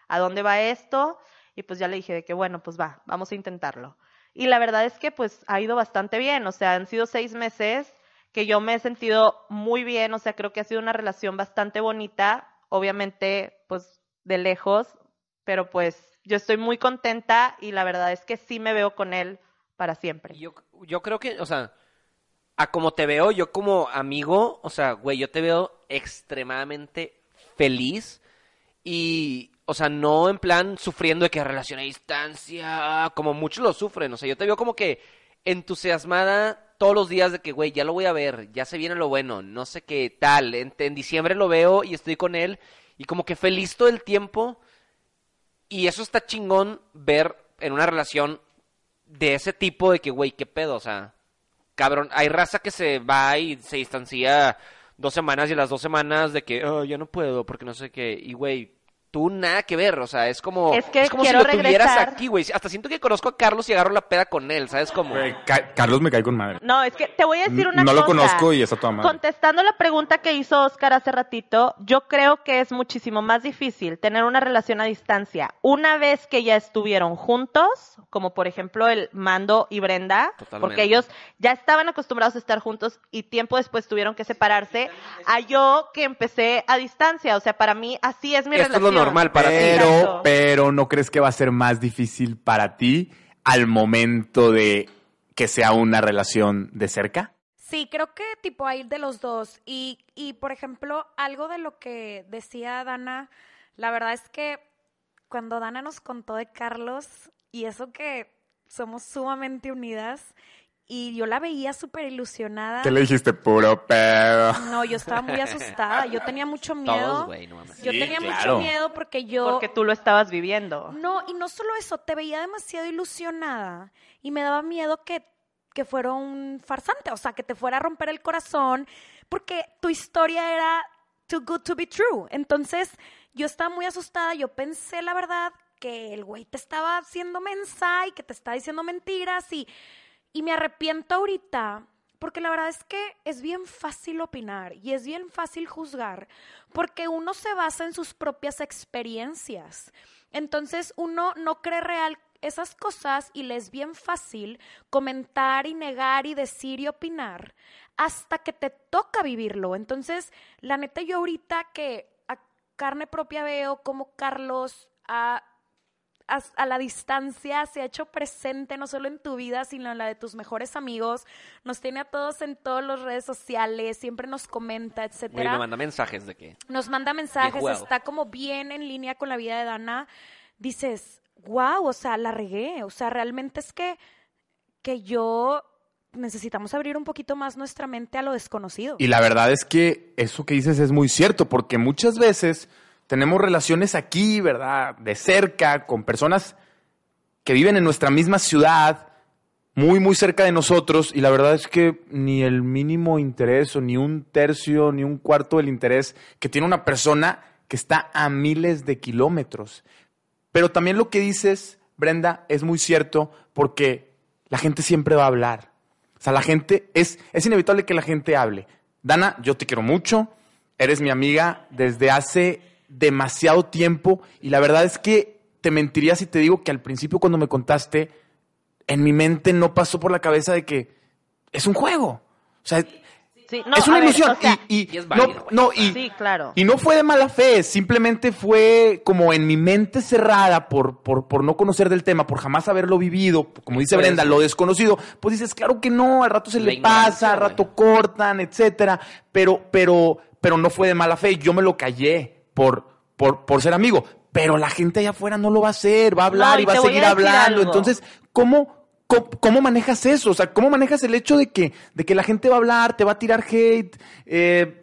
¿a dónde va esto? Y pues ya le dije de que, bueno, pues va, vamos a intentarlo. Y la verdad es que pues ha ido bastante bien, o sea, han sido seis meses que yo me he sentido muy bien, o sea, creo que ha sido una relación bastante bonita, obviamente, pues de lejos, pero pues yo estoy muy contenta y la verdad es que sí me veo con él para siempre. Yo, yo creo que, o sea, a como te veo, yo como amigo, o sea, güey, yo te veo extremadamente feliz y, o sea, no en plan sufriendo de que relación a distancia, como muchos lo sufren, o sea, yo te veo como que entusiasmada todos los días de que, güey, ya lo voy a ver, ya se viene lo bueno, no sé qué tal, en, diciembre lo veo y estoy con él y como que feliz todo el tiempo y eso está chingón ver en una relación de ese tipo de que, güey, qué pedo, o sea, cabrón, hay raza que se va y se distancia dos semanas y a las dos semanas de que, oh, ya no puedo porque no sé qué, y güey, tú nada que ver, o sea, es como, Es que como si lo tuvieras regresar. aquí, güey, hasta siento que conozco a Carlos y agarro la peda con él, ¿sabes cómo? Ca- Carlos me cae con madre. No, es que te voy a decir una no cosa. lo conozco y está toda madre. Contestando la pregunta que hizo Oscar hace ratito, yo creo que es muchísimo más difícil tener una relación a distancia una vez que ya estuvieron juntos, como por ejemplo el Mando y Brenda, Totalmente. porque ellos ya estaban acostumbrados a estar juntos y tiempo después tuvieron que separarse, a yo que empecé a distancia, o sea, para mí así es mi Esto es relación. Normal para ti. pero, pero no crees que va a ser más difícil para ti al momento de que sea una relación de cerca? Sí, creo que tipo hay de los dos. Y, y por ejemplo, algo de lo que decía Dana, la verdad es que cuando Dana nos contó de Carlos, y eso que somos sumamente unidas, y yo la veía súper ilusionada. ¿Qué le dijiste? Puro pedo. No, yo estaba muy asustada, yo tenía mucho miedo. Todos, güey, no mames. Yo Sí, tenía claro. mucho miedo porque yo... Porque tú lo estabas viviendo. No, y no solo eso, te veía demasiado ilusionada y me daba miedo que, que fuera un farsante, o sea, que te fuera a romper el corazón, porque tu historia era too good to be true. Entonces, yo estaba muy asustada, yo pensé, la verdad, que el güey te estaba haciendo mensa y que te estaba diciendo mentiras y, y me arrepiento ahorita. Porque la verdad es que es bien fácil opinar y es bien fácil juzgar, porque uno se basa en sus propias experiencias. Entonces uno no cree real esas cosas y le es bien fácil comentar y negar y decir y opinar hasta que te toca vivirlo. Entonces, la neta, yo ahorita que a carne propia veo cómo Carlos ha, a, a la distancia se ha hecho presente no solo en tu vida, sino en la de tus mejores amigos. Nos tiene a todos en todas las redes sociales, siempre nos comenta, etcétera. me manda mensajes de que. Nos manda mensajes, está como bien en línea con la vida de Dana. Dices, wow, o sea, la regué. O sea, realmente es que, que yo necesitamos abrir un poquito más nuestra mente a lo desconocido. Y la verdad es que eso que dices es muy cierto, porque muchas veces tenemos relaciones aquí, ¿verdad? De cerca, con personas que viven en nuestra misma ciudad, muy, muy cerca de nosotros, y la verdad es que ni el mínimo interés, o ni un tercio, ni un cuarto del interés que tiene una persona que está a miles de kilómetros. Pero también lo que dices, Brenda, es muy cierto, porque la gente siempre va a hablar. O sea, la gente, es, es inevitable que la gente hable. Dana, yo te quiero mucho, eres mi amiga desde hace demasiado tiempo y la verdad es que te mentiría si te digo que al principio cuando me contaste, en mi mente no pasó por la cabeza de que es un juego. O sea, Sí, no, es una ver, ilusión. o sea, y, y- Y es no, válido, güey. no, y, Sí, claro. y no fue de mala fe, simplemente fue como en mi mente cerrada por, por, por no conocer del tema, por jamás haberlo vivido, como dice Brenda, lo desconocido. Pues dices, claro que no, al rato se La le pasa, al rato cortan, etcétera. Pero, pero, pero no fue de mala fe, yo me lo callé por, por, por ser amigo. Pero la gente allá afuera no lo va a hacer, va a hablar No, y va a seguir a hablando. algo. Entonces, ¿cómo, cómo, cómo manejas eso? O sea, ¿cómo manejas el hecho de que, de que la gente va a hablar, te va a tirar hate? eh,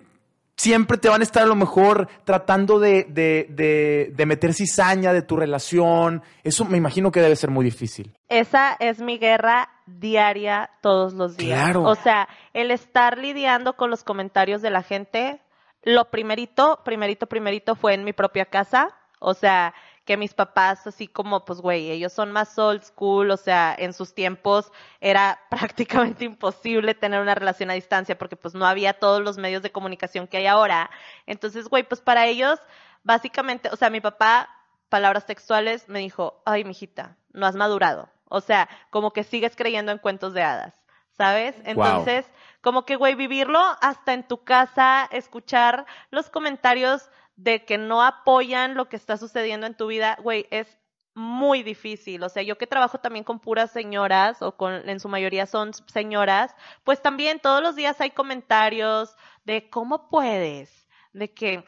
siempre te van a estar a lo mejor tratando de, de, de, de meter cizaña de tu relación. Eso me imagino que debe ser muy difícil. Esa es mi guerra diaria todos los días. Claro. O sea, el estar lidiando con los comentarios de la gente, lo primerito, primerito, primerito fue en mi propia casa. O sea, que mis papás, así como, pues, güey, ellos son más old school, o sea, en sus tiempos era prácticamente imposible tener una relación a distancia porque, pues, no había todos los medios de comunicación que hay ahora. Entonces, güey, pues, para ellos, básicamente, o sea, mi papá, palabras textuales, me dijo, ay, mijita, no has madurado. O sea, como que sigues creyendo en cuentos de hadas, ¿sabes? Entonces, como que, güey, vivirlo hasta en tu casa, escuchar los comentarios de que no apoyan lo que está sucediendo en tu vida, güey, es muy difícil. O sea, yo que trabajo también con puras señoras, o con, en su mayoría son señoras, pues también todos los días hay comentarios de cómo puedes, de que,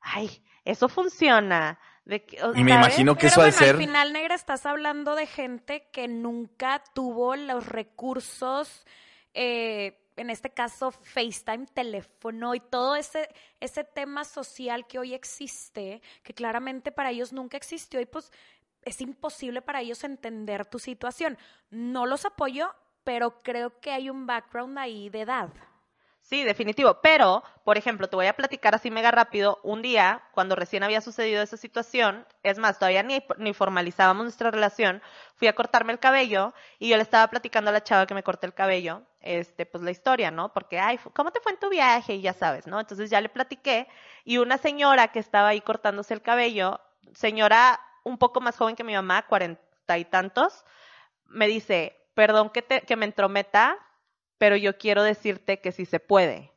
ay, eso funciona. De que, o- Y me ¿sabes? imagino que Pero eso bueno, ser... al final, Negra, estás hablando de gente que nunca tuvo los recursos, eh, en este caso FaceTime, teléfono y todo ese, ese tema social que hoy existe, que claramente para ellos nunca existió y pues es imposible para ellos entender tu situación. No los apoyo, pero creo que hay un background ahí de edad. Sí, definitivo. Pero, por ejemplo, te voy a platicar así mega rápido. Un día, cuando recién había sucedido esa situación, es más, todavía ni, ni formalizábamos nuestra relación, fui a cortarme el cabello y yo le estaba platicando a la chava que me corté el cabello, este, pues la historia, ¿no? Porque, ay, ¿cómo te fue en tu viaje? Y ya sabes, ¿no? Entonces ya le platiqué y una señora que estaba ahí cortándose el cabello, señora un poco más joven que mi mamá, cuarenta y tantos, me dice, perdón que, te, que me entrometa, pero yo quiero decirte que sí se puede.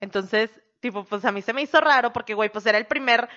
Entonces, tipo, pues a mí se me hizo raro porque, güey, pues era el primer,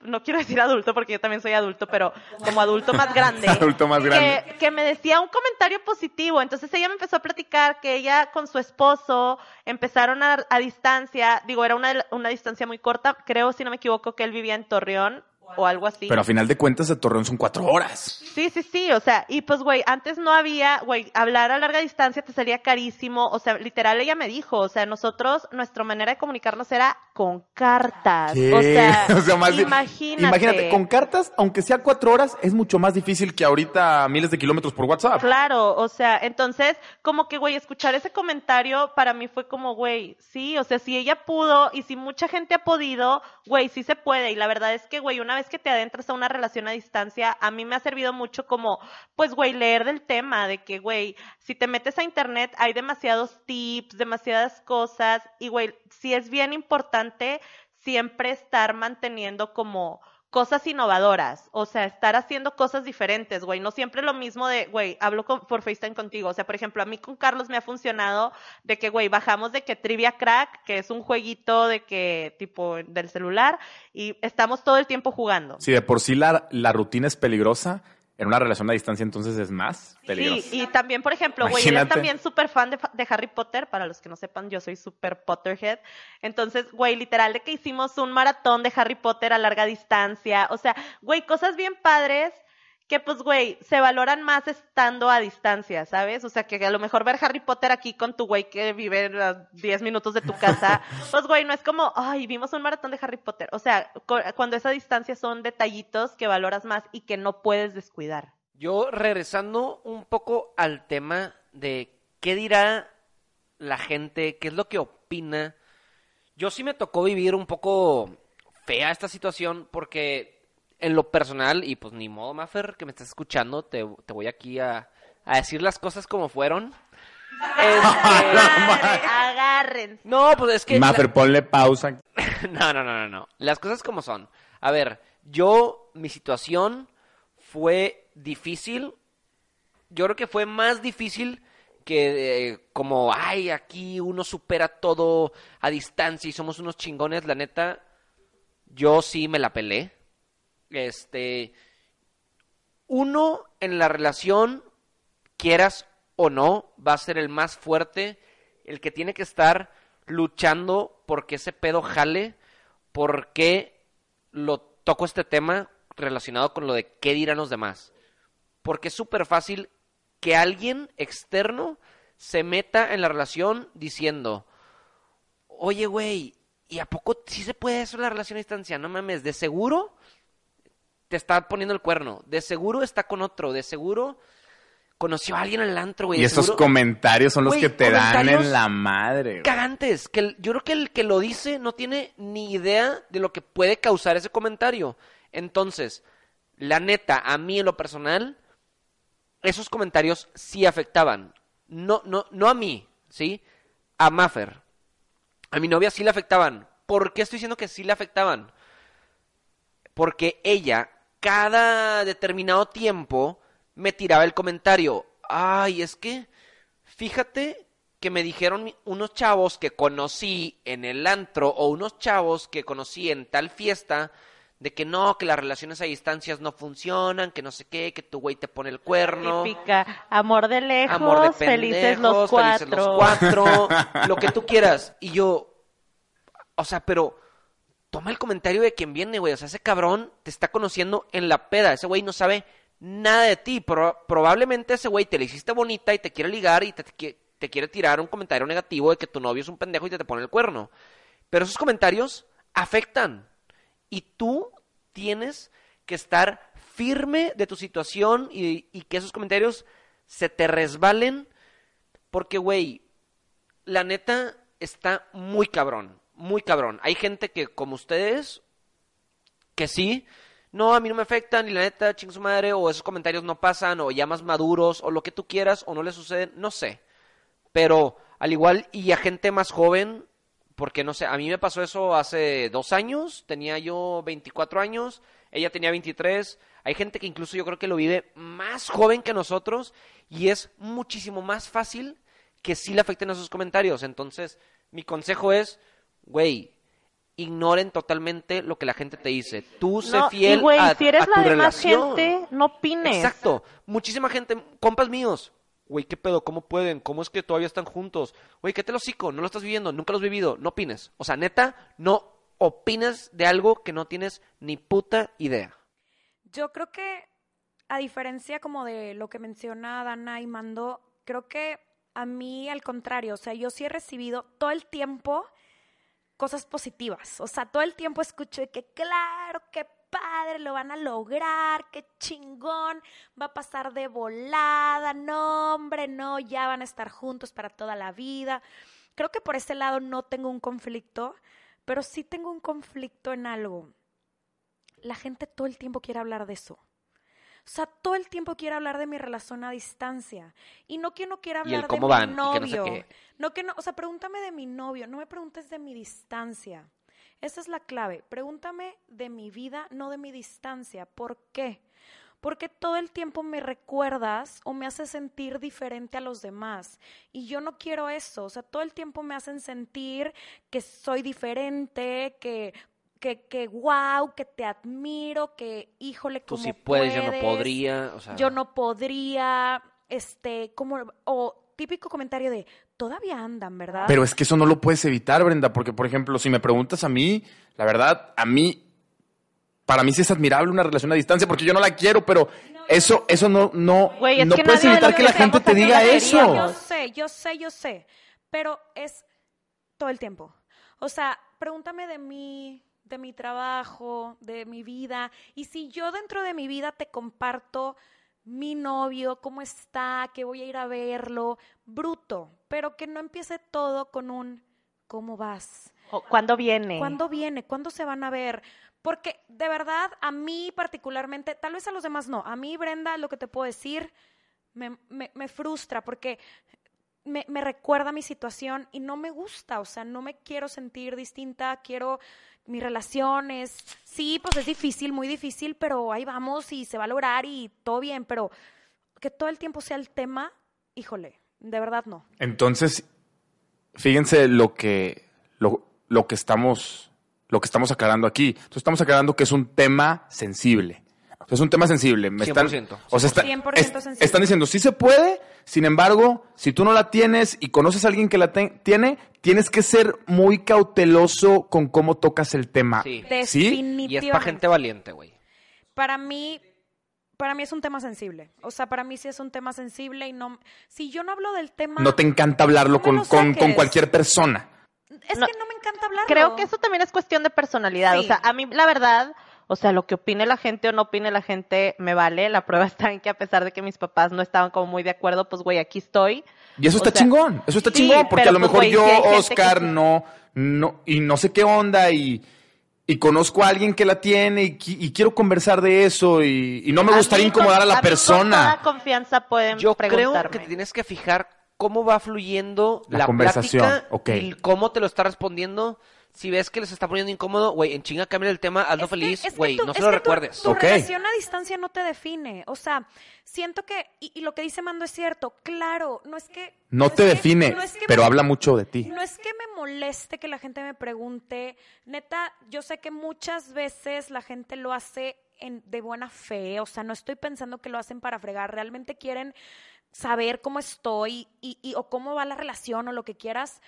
no quiero decir adulto porque yo también soy adulto, pero como adulto más grande. Adulto más grande. Que, que me decía un comentario positivo. Entonces ella me empezó a platicar que ella con su esposo empezaron a, a distancia, digo, era una, una distancia muy corta, creo, si no me equivoco, que él vivía en Torreón o algo así. Pero a final de cuentas de Torreón son cuatro horas. Sí, sí, sí, o sea, y pues, güey, antes no había, güey, hablar a larga distancia te salía carísimo, o sea, literal ella me dijo, o sea, nosotros, nuestra manera de comunicarnos era con cartas, ¿Qué? o sea, más imagínate. imagínate, con cartas, aunque sea cuatro horas, es mucho más difícil que ahorita miles de kilómetros por WhatsApp. Claro, o sea, entonces, como que, güey, escuchar ese comentario para mí fue como, güey, sí, o sea, si ella pudo y si mucha gente ha podido, güey, sí se puede. Y la verdad es que, güey, una vez que te adentras a una relación a distancia, a mí me ha servido mucho como, pues, güey, leer del tema, de que, güey, si te metes a internet hay demasiados tips, demasiadas cosas, y, güey, sí es bien importante siempre estar manteniendo como cosas innovadoras, o sea, estar haciendo cosas diferentes, güey, no siempre lo mismo de, güey, hablo con- por FaceTime contigo, o sea, por ejemplo, a mí con Carlos me ha funcionado de que, güey, bajamos de que Trivia Crack, que es un jueguito de que, tipo, del celular, y estamos todo el tiempo jugando. Si de por sí la, la rutina es peligrosa, en una relación a distancia entonces es más peligroso. Sí, y también, por ejemplo, güey, él es también súper fan de, de Harry Potter. Para los que no sepan, yo soy súper Potterhead. Entonces, güey, literal de que hicimos un maratón de Harry Potter a larga distancia. O sea, güey, cosas bien padres que, pues, güey, se valoran más estando a distancia, ¿sabes? O sea, que a lo mejor ver Harry Potter aquí con tu güey que vive a 10 minutos de tu casa, pues, güey, no es como, ay, vimos un maratón de Harry Potter. O sea, cu- cuando esa distancia son detallitos que valoras más y que no puedes descuidar. Yo regresando un poco al tema de qué dirá la gente, qué es lo que opina. Yo sí me tocó vivir un poco fea esta situación porque en lo personal, y pues ni modo, Maffer, que me estás escuchando, te, te voy aquí a, a decir las cosas como fueron. Este, Agarren. no, pues es que... la- Maffer, ponle pausa. No, no, no, no, no. Las cosas como son. A ver, yo, mi situación fue difícil. Yo creo que fue más difícil que eh, como, ay, aquí uno supera todo a distancia y somos unos chingones. La neta, yo sí me la pelé. Este, uno en la relación, quieras o no, va a ser el más fuerte, el que tiene que estar luchando porque ese pedo jale, porque lo toco este tema relacionado con lo de qué dirán los demás. Porque es súper fácil que alguien externo se meta en la relación diciendo, oye, güey, ¿y a poco sí se puede eso en la relación a distancia? No mames, de seguro te está poniendo el cuerno, de seguro está con otro, de seguro conoció a alguien en el antro, güey. Y esos seguro- comentarios son los Güey, que te dan en la madre. güey. cagantes. Que el- yo creo que el que lo dice no tiene ni idea de lo que puede causar ese comentario. Entonces, la neta, a mí en lo personal, esos comentarios sí afectaban. No, no, no a mí, ¿sí? A Maffer. A mi novia sí le afectaban. ¿Por qué estoy diciendo que sí le afectaban? Porque ella, cada determinado tiempo, me tiraba el comentario. Ay, es que, fíjate que me dijeron unos chavos que conocí en el antro o unos chavos que conocí en tal fiesta de que no, que las relaciones a distancias no funcionan, que no sé qué, que tu güey te pone el cuerno. Típica. Amor de lejos, Amor de felices los pendejos, felices cuatro. los cuatro, lo que tú quieras. Y yo, o sea, pero toma el comentario de quien viene, güey. O sea, ese cabrón te está conociendo en la peda. Ese güey no sabe nada de ti. Pro- probablemente ese güey te le hiciste bonita y te quiere ligar y te quiere tirar un comentario negativo de que tu novio es un pendejo y te, te pone el cuerno. Pero esos comentarios afectan. Y tú tienes que estar firme de tu situación y, y que esos comentarios se te resbalen. Porque, güey, la neta está muy cabrón. Muy cabrón. Hay gente que, como ustedes, que sí, no, a mí no me afectan, y la neta, ching su madre, o esos comentarios no pasan, o ya más maduros, o lo que tú quieras, o no le sucede, no sé. Pero, al igual, y a gente más joven, porque no sé, a mí me pasó eso hace dos años, tenía yo 24 años, ella tenía 23, hay gente que incluso yo creo que lo vive más joven que nosotros, y es muchísimo más fácil que sí le afecten esos comentarios. Entonces, mi consejo es, güey, ignoren totalmente lo que la gente te dice. Tú sé No, fiel y güey, a, si eres a tu la demás relación. gente, no opines. Exacto. Muchísima gente, compas míos. Güey, ¿qué pedo? ¿Cómo pueden? ¿Cómo es que todavía están juntos? Güey, ¿qué te lo hocico? No lo estás viviendo, nunca lo has vivido, no opines. O sea, neta, no opines de algo que no tienes ni puta idea. Yo creo que, a diferencia como de lo que menciona Dana y Mando, creo que a mí al contrario, o sea, yo sí he recibido todo el tiempo cosas positivas. O sea, todo el tiempo escucho de que claro, qué padre, lo van a lograr, qué chingón, va a pasar de volada, no, hombre, no, ya van a estar juntos para toda la vida. Creo que por ese lado no tengo un conflicto, pero sí tengo un conflicto en algo. La gente todo el tiempo quiere hablar de eso. O sea, todo el tiempo quiere hablar de mi relación a distancia. Y no que no quiera Y el hablar cómo de van, mi y que no sé novio. qué. No que no, o sea, pregúntame de mi novio, no me preguntes de mi distancia. Esa es la clave. Pregúntame de mi vida, no de mi distancia. ¿Por qué? Porque todo el tiempo me recuerdas o me haces sentir diferente a los demás. Y yo no quiero eso. O sea, todo el tiempo me hacen sentir que soy diferente, que que, que wow, que te admiro, que híjole, Tú como sí puedes, yo no podría. O sea, yo no podría, este, como, o típico comentario de, todavía andan, ¿verdad? Pero es que eso no lo puedes evitar, Brenda, porque, por ejemplo, si me preguntas a mí, la verdad, a mí, para mí sí es admirable una relación a distancia, porque yo no la quiero, pero eso, eso no, no, Güey, es no puedes evitar que que la gente te diga eso. Yo sé, yo sé, yo sé, pero es todo el tiempo. O sea, pregúntame de mí, de mi trabajo, de mi vida, y si yo dentro de mi vida te comparto mi novio, cómo está, que voy a ir a verlo, bruto, pero que no empiece todo con un ¿cómo vas? O, ¿Cuándo viene? ¿Cuándo viene? ¿Cuándo se van a ver? Porque de verdad, a mí particularmente, tal vez a los demás no, a mí Brenda, lo que te puedo decir, me, me- me frustra porque me, me recuerda mi situación y no me gusta, o sea, no me quiero sentir distinta, quiero mis relaciones, sí, pues es difícil, muy difícil, pero ahí vamos y se va a lograr y todo bien, pero que todo el tiempo sea el tema, híjole, de verdad no. Entonces, fíjense lo que, lo, lo que estamos, lo que estamos aclarando aquí. Entonces, estamos aclarando que es un tema sensible. O sea, es un tema sensible. Me están, 100%, o sea, está- 100% es- sensible. están diciendo, sí se puede, sin embargo, si tú no la tienes y conoces a alguien que la te- tiene, tienes que ser muy cauteloso con cómo tocas el tema. Sí. ¿Sí? Y es Definitivamente. para gente valiente, güey. para mí, para mí es un tema sensible. O sea, para mí sí es un tema sensible y no, si yo no hablo del tema, No te encanta hablarlo No con, con, cualquier persona. es No. que no me encanta hablarlo. Creo que eso también es cuestión de personalidad. O sea, a mí, la verdad, o sea, lo que opine la gente o no opine la gente me vale. La prueba está en que a pesar de que mis papás no estaban como muy de acuerdo, pues, güey, aquí estoy. Y eso O está sea, chingón, eso está sí, chingón, porque pero, a lo pues, mejor güey, yo, que Oscar, no, no, y no sé qué onda, y, y conozco a alguien que la tiene, y, qui- y quiero conversar de eso, y, y no me A gustaría con- incomodar a la mí Con persona. toda confianza pueden Yo creo que te tienes que fijar cómo va fluyendo La la, conversación, plática ok. y cómo te lo está respondiendo. Si ves que les está poniendo incómodo, güey, en chinga cambia el tema, hazlo Es feliz, güey, tu- no se lo tu- recuerdes. Tu, Ok. relación a distancia no te define. O sea, siento que, y, y lo que dice Mando es cierto, claro, no es que... No te define, no es que pero me- habla mucho de ti. No es que me moleste que la gente me pregunte. Neta, yo sé que muchas veces la gente lo hace en- de buena fe. O sea, no estoy pensando que lo hacen para fregar. Realmente quieren saber cómo estoy y, y- o cómo va la relación o lo que quieras.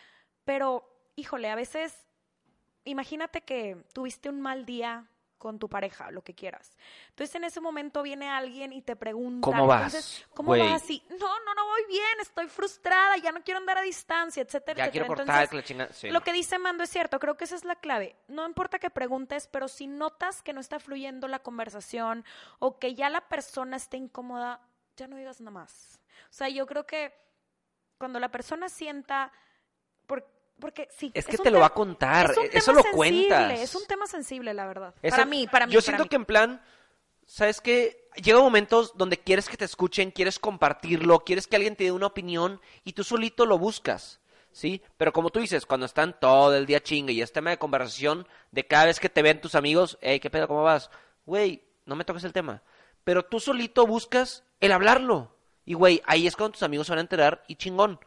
Pero, híjole, a veces, imagínate que tuviste un mal día con tu pareja, lo que quieras. Entonces en ese momento viene alguien y te pregunta, ¿Cómo vas, entonces, ¿cómo vas? Y, no, no, no voy bien, estoy frustrada, ya no quiero andar a distancia, etcétera, Ya quiero etcétera. cortar Entonces, la chinga. sí. lo que dice Mando es cierto, creo que esa es la clave. No importa que preguntes, pero si notas que no está fluyendo la conversación o que ya la persona está incómoda, ya no digas nada más. O sea, yo creo que cuando la persona sienta, por- porque sí, Es que te lo va a contar, es un eso tema lo sensible, cuentas. Es un tema sensible, la verdad. Eso- para mí, para mí. Yo para siento mí. que en plan, ¿sabes qué? Llega momentos donde quieres que te escuchen, quieres compartirlo, quieres que alguien te dé una opinión y tú solito lo buscas, ¿sí? Pero como tú dices, cuando están todo el día chingue y es tema de conversación de cada vez que te ven tus amigos, hey, ¿qué pedo? ¿Cómo vas? Güey, no me toques el tema. Pero tú solito buscas el hablarlo. Y güey, ahí es cuando tus amigos se van a enterar y chingón.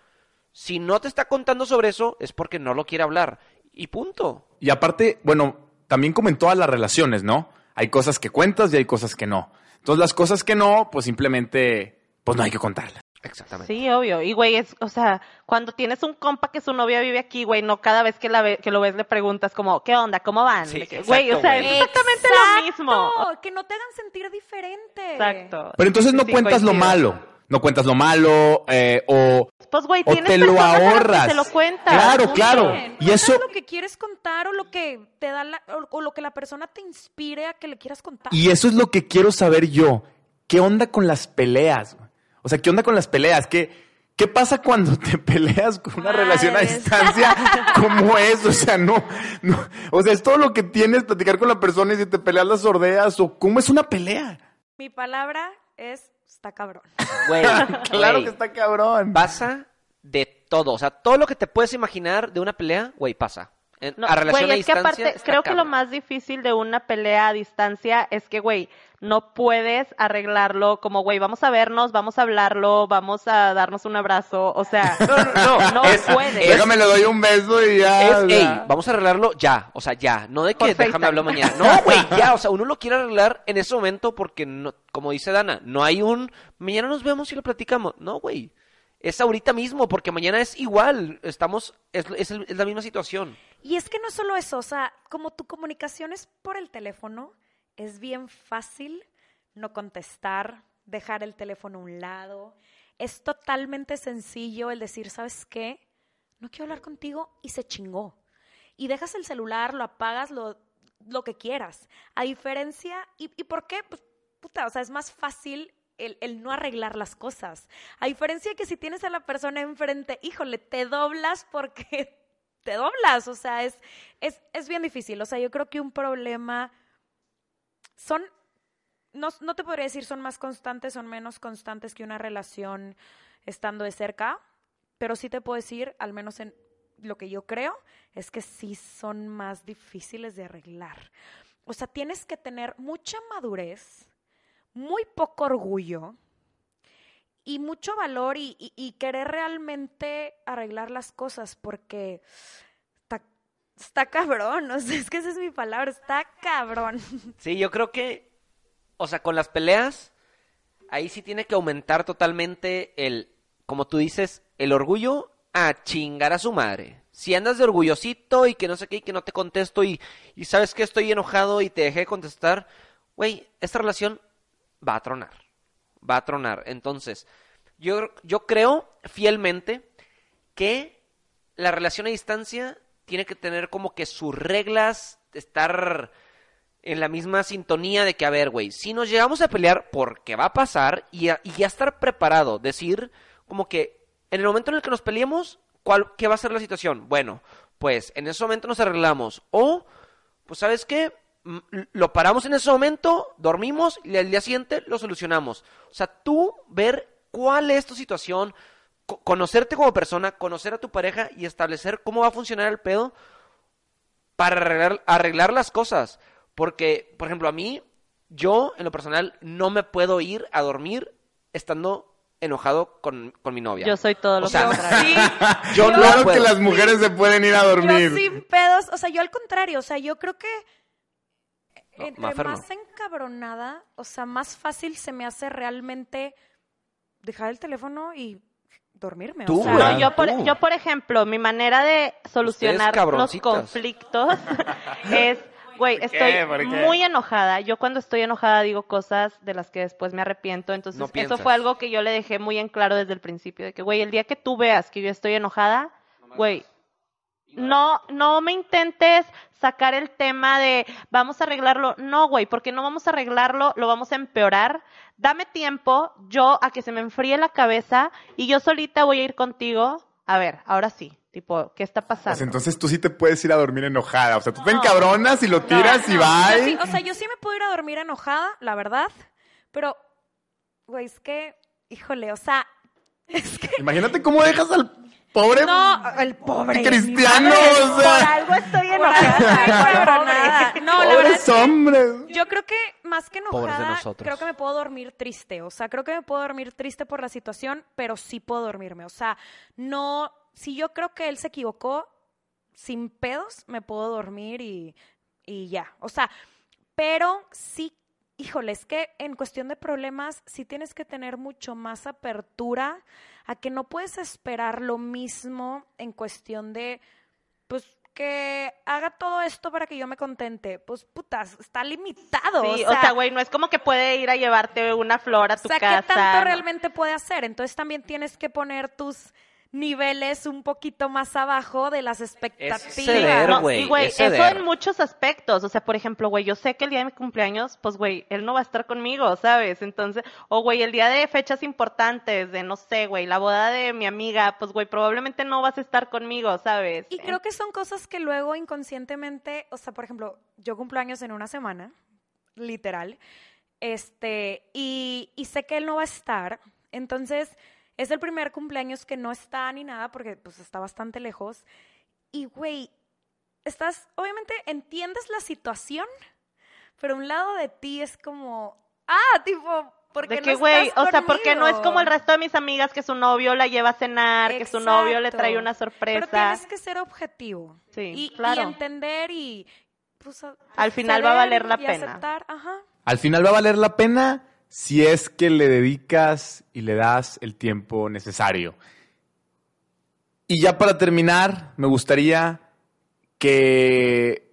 Si no te está contando sobre eso, es porque no lo quiere hablar. Y punto. Y aparte, bueno, también como en todas las relaciones, ¿no? Hay cosas que cuentas y hay cosas que no. Entonces las cosas que no, pues simplemente, pues no hay que contarlas. Exactamente. Sí, obvio. Y, güey, es, o sea, cuando tienes un compa que su novia vive aquí, güey, no cada vez que, la ve- que lo ves le preguntas como, ¿qué onda? ¿Cómo van? Sí, exacto, Güey, o sea, güey. es exactamente lo mismo. Que no te hagan sentir diferente. Exacto. Pero entonces no Sí, cuentas lo malo. No cuentas lo malo, eh, o, Pues, güey, o te lo ahorras. te lo cuentas. Claro, Muy claro. bien. Y eso, lo que quieres contar o lo que te da la, o, o lo que la persona te inspire a que le quieras contar. y eso es lo que quiero saber yo. ¿Qué onda con las peleas? O sea, ¿qué onda con las peleas? ¿Qué, qué pasa cuando te peleas con una relación a distancia? ¿Cómo es? O sea, no, no. O sea, es todo lo que tienes platicar con la persona y si te peleas las sordeas o cómo es una pelea. Mi palabra es está cabrón. Güey, Claro güey. que está cabrón. pasa de todo. O sea, todo lo que te puedes imaginar de una pelea, güey, pasa. En- No, a relación güey, a es que distancia. aparte, está creo que lo más difícil de una pelea a distancia es que, güey, no puedes arreglarlo como, güey, vamos a vernos, vamos a hablarlo, vamos a darnos un abrazo, o sea, No, no, no. no es, puedes. es- Déjame le doy un beso y ya. es, ey, vamos a arreglarlo ya, o sea, ya, no de que Por déjame hablar mañana. No, güey, ya, o sea, uno lo quiere arreglar en ese momento porque, no, como dice Dana, no hay un, mañana nos vemos y lo platicamos. No, güey, es ahorita mismo porque mañana es igual, estamos, es, es el- es la misma situación. Y es que no es solo eso, o sea, como tu comunicación es por el teléfono, es bien fácil no contestar, dejar el teléfono a un lado. Es totalmente sencillo el decir, ¿sabes qué? No quiero hablar contigo y se chingó. Y dejas el celular, lo apagas, lo, lo que quieras. A diferencia, ¿y, y por qué? Pues, puta, o sea, es más fácil el, el no arreglar las cosas. A diferencia de que si tienes a la persona enfrente, híjole, te doblas porque te doblas, o sea, es, es, es bien difícil. O sea, yo creo que un problema son, no, no te podría decir son más constantes, son menos constantes que una relación estando de cerca, pero sí te puedo decir, al menos en lo que yo creo, es que sí son más difíciles de arreglar. O sea, tienes que tener mucha madurez, muy poco orgullo y mucho valor y, querer realmente arreglar las cosas porque está, cabrón, o sea, es que esa es mi palabra, está cabrón. Sí, yo creo que, o sea, con las peleas, ahí sí tiene que aumentar totalmente el, como tú dices, el orgullo a chingar a su madre. Si andas de orgullosito y que no sé qué y que no te contesto y, y sabes que estoy enojado y te dejé de contestar, güey, esta relación va a tronar. Va a tronar. Entonces, yo, yo creo fielmente que la relación a distancia tiene que tener como que sus reglas, estar en la misma sintonía de que, a ver, güey, si nos llegamos a pelear, porque va a pasar, y, a- y ya estar preparado, decir como que en el momento en el que nos peleemos, ¿cuál, ¿qué va a ser la situación? Bueno, pues en ese momento nos arreglamos, o, pues, ¿sabes qué? Lo paramos en ese momento, dormimos, y al día siguiente lo solucionamos. O sea, tú ver cuál es tu situación, co- conocerte como persona, conocer a tu pareja y establecer cómo va a funcionar el pedo para arreglar, arreglar las cosas. Porque, por ejemplo, a mí, yo en lo personal no me puedo ir a dormir estando enojado con, con mi novia. Yo soy todo lo O sea, contrario. Yo no claro que puedo. las mujeres se pueden ir a dormir. Yo sin pedos, o sea, yo al contrario, o sea, yo creo que No, entre Mafer no. más encabronada, o sea, más fácil se me hace realmente dejar el teléfono y dormirme. Tú, o sea. No, yo por, tú. yo, por ejemplo, mi manera de solucionar los conflictos es, güey, estoy muy enojada. Yo cuando estoy enojada digo cosas de las que después me arrepiento. Entonces, No eso fue algo que yo le dejé muy en claro desde el principio. De que, güey, el día que tú veas que yo estoy enojada, güey, no, no me intentes sacar el tema de vamos a arreglarlo. No, güey, porque no vamos a arreglarlo, lo vamos a empeorar. Dame tiempo, yo, a que se me enfríe la cabeza y yo solita voy a ir contigo. A ver, ahora sí, tipo, ¿qué está pasando? Pues entonces tú sí te puedes ir a dormir enojada. O sea, tú te encabronas y lo tiras y sí, o sea, yo sí me puedo ir a dormir enojada, la verdad, pero, güey, es que, híjole, o sea, es que... Imagínate cómo dejas al pobre No, el pobre. cristiano. mi madre, o sea, Por algo estoy enojada. No, la verdad es pobres que hombres. yo creo que más que enojada, creo que me puedo dormir triste. O sea, creo que me puedo dormir triste por la situación, pero sí puedo dormirme. O sea, no, si yo creo que él se equivocó, sin pedos, me puedo dormir y, y ya. O sea, pero sí, híjole, es que en cuestión de problemas, sí tienes que tener mucho más apertura a que no puedes esperar lo mismo en cuestión de, pues, que haga todo esto para que yo me contente. Pues, putas, está limitado. Sí, o sea, güey, no es como que puede ir a llevarte una flor a tu o sea, casa. ¿qué tanto no. realmente puede hacer? Entonces también tienes que poner tus niveles un poquito más abajo de las expectativas. ceder, No, güey, y güey, es eso en muchos aspectos. O sea, por ejemplo, güey, yo sé que el día de mi cumpleaños, pues, güey, él no va a estar conmigo, ¿sabes? Entonces, o güey, el día de fechas importantes, de no sé, güey, la boda de mi amiga, pues, güey, probablemente no vas a estar conmigo, ¿sabes? Y creo que son cosas que luego inconscientemente, o sea, por ejemplo, yo cumplo años en una semana, literal, este, y, y sé que él no va a estar, entonces es el primer cumpleaños que no está ni nada porque pues está bastante lejos, y güey, estás, obviamente entiendes la situación, pero un lado de ti es como, ah, tipo, porque De no que, güey, o sea, porque no es como el resto de mis amigas que su novio la lleva a cenar, que su novio le trae una Pero sorpresa. tienes que ser objetivo. Sí, y, claro. y entender y... pues, Al final va a valer la y pena. aceptar, ajá. Al final va a valer la pena si es que le dedicas y le das el tiempo necesario. Y ya para terminar, me gustaría que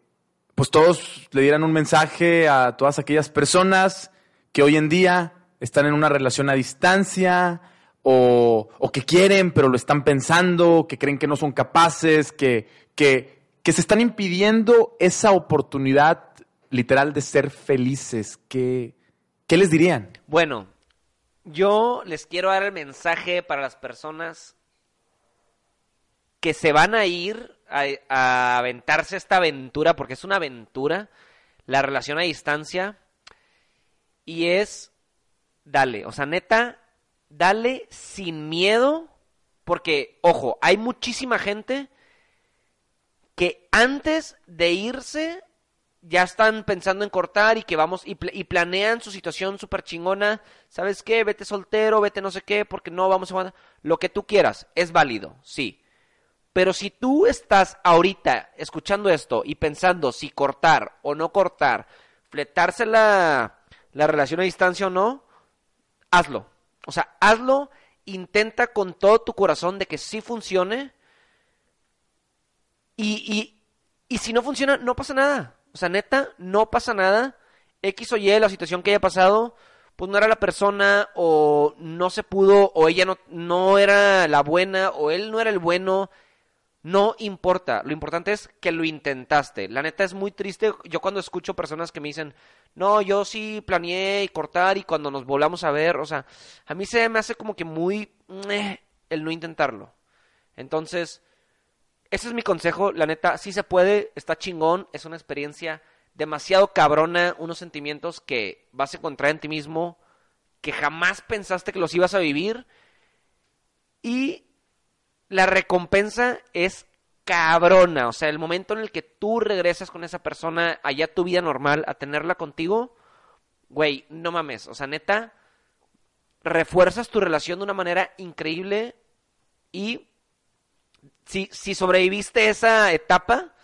pues todos le dieran un mensaje a todas aquellas personas que hoy en día están en una relación a distancia o, o que quieren pero lo están pensando, que creen que no son capaces, que, que, que se están impidiendo esa oportunidad literal de ser felices. ¿Qué, qué les dirían? Bueno, yo les quiero dar el mensaje para las personas que se van a ir a, a aventarse esta aventura, porque es una aventura, la relación a distancia, y es, dale, o sea, neta, dale sin miedo, porque, ojo, hay muchísima gente que antes de irse ya están pensando en cortar y que vamos y, pla- y planean su situación súper chingona. ¿Sabes qué? Vete soltero, vete no sé qué, porque no vamos a. Lo que tú quieras, es válido, sí. Pero si tú estás ahorita escuchando esto y pensando si cortar o no cortar, fletarse la, la relación a distancia o no, hazlo. O sea, hazlo, intenta con todo tu corazón de que sí funcione. Y, y si no funciona, no pasa nada. O sea, neta, no pasa nada. X o Y, la situación que haya pasado, pues no era la persona, o no se pudo, o ella no, no era la buena, o él no era el bueno. No importa, lo importante es que lo intentaste. La neta es muy triste. Yo cuando escucho personas que me dicen, no, yo sí planeé y cortar y cuando nos volvamos a ver, o sea, a mí se me hace como que muy meh, el no intentarlo. Entonces, ese es mi consejo, la neta, sí se puede, está chingón, es una experiencia demasiado cabrona, unos sentimientos que vas a encontrar en ti mismo, que jamás pensaste que los ibas a vivir. Y la recompensa es cabrona. O sea, el momento en el que tú regresas con esa persona allá a tu vida normal, a tenerla contigo, güey, no mames. O sea, neta, refuerzas tu relación de una manera increíble y si, si sobreviviste esa etapa,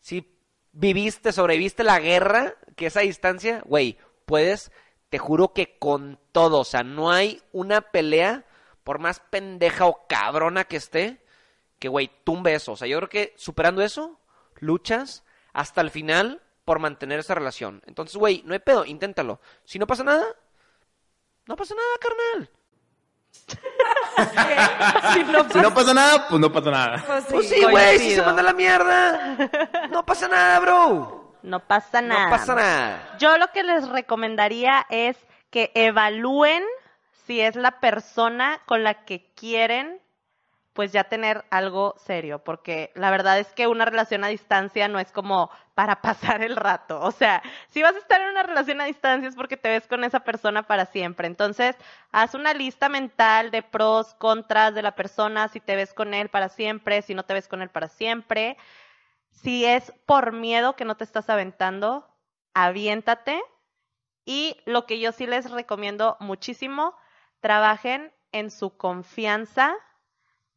si viviste, sobreviviste la guerra, que esa distancia, güey, puedes, te juro que con todo, o sea, no hay una pelea, por más pendeja o cabrona que esté, que, güey, tumbe eso. O sea, yo creo que superando eso, luchas hasta el final por mantener esa relación. Entonces, güey, no hay pedo, inténtalo. Si no pasa nada, no pasa nada, carnal. Si no Si no pasa nada, pues no pasa nada. Pues sí. Pues sí, güey, si se manda la mierda. No pasa nada, bro. No pasa nada. No pasa nada. Yo lo que les recomendaría es que evalúen si es la persona con la que quieren pues ya tener algo serio, porque la verdad es que una relación a distancia no es como para pasar el rato, o sea, si vas a estar en una relación a distancia es porque te ves con esa persona para siempre, entonces haz una lista mental de pros, contras de la persona, si te ves con él para siempre, si no te ves con él para siempre, si es por miedo que no te estás aventando, aviéntate. Y lo que yo sí les recomiendo muchísimo, trabajen en su confianza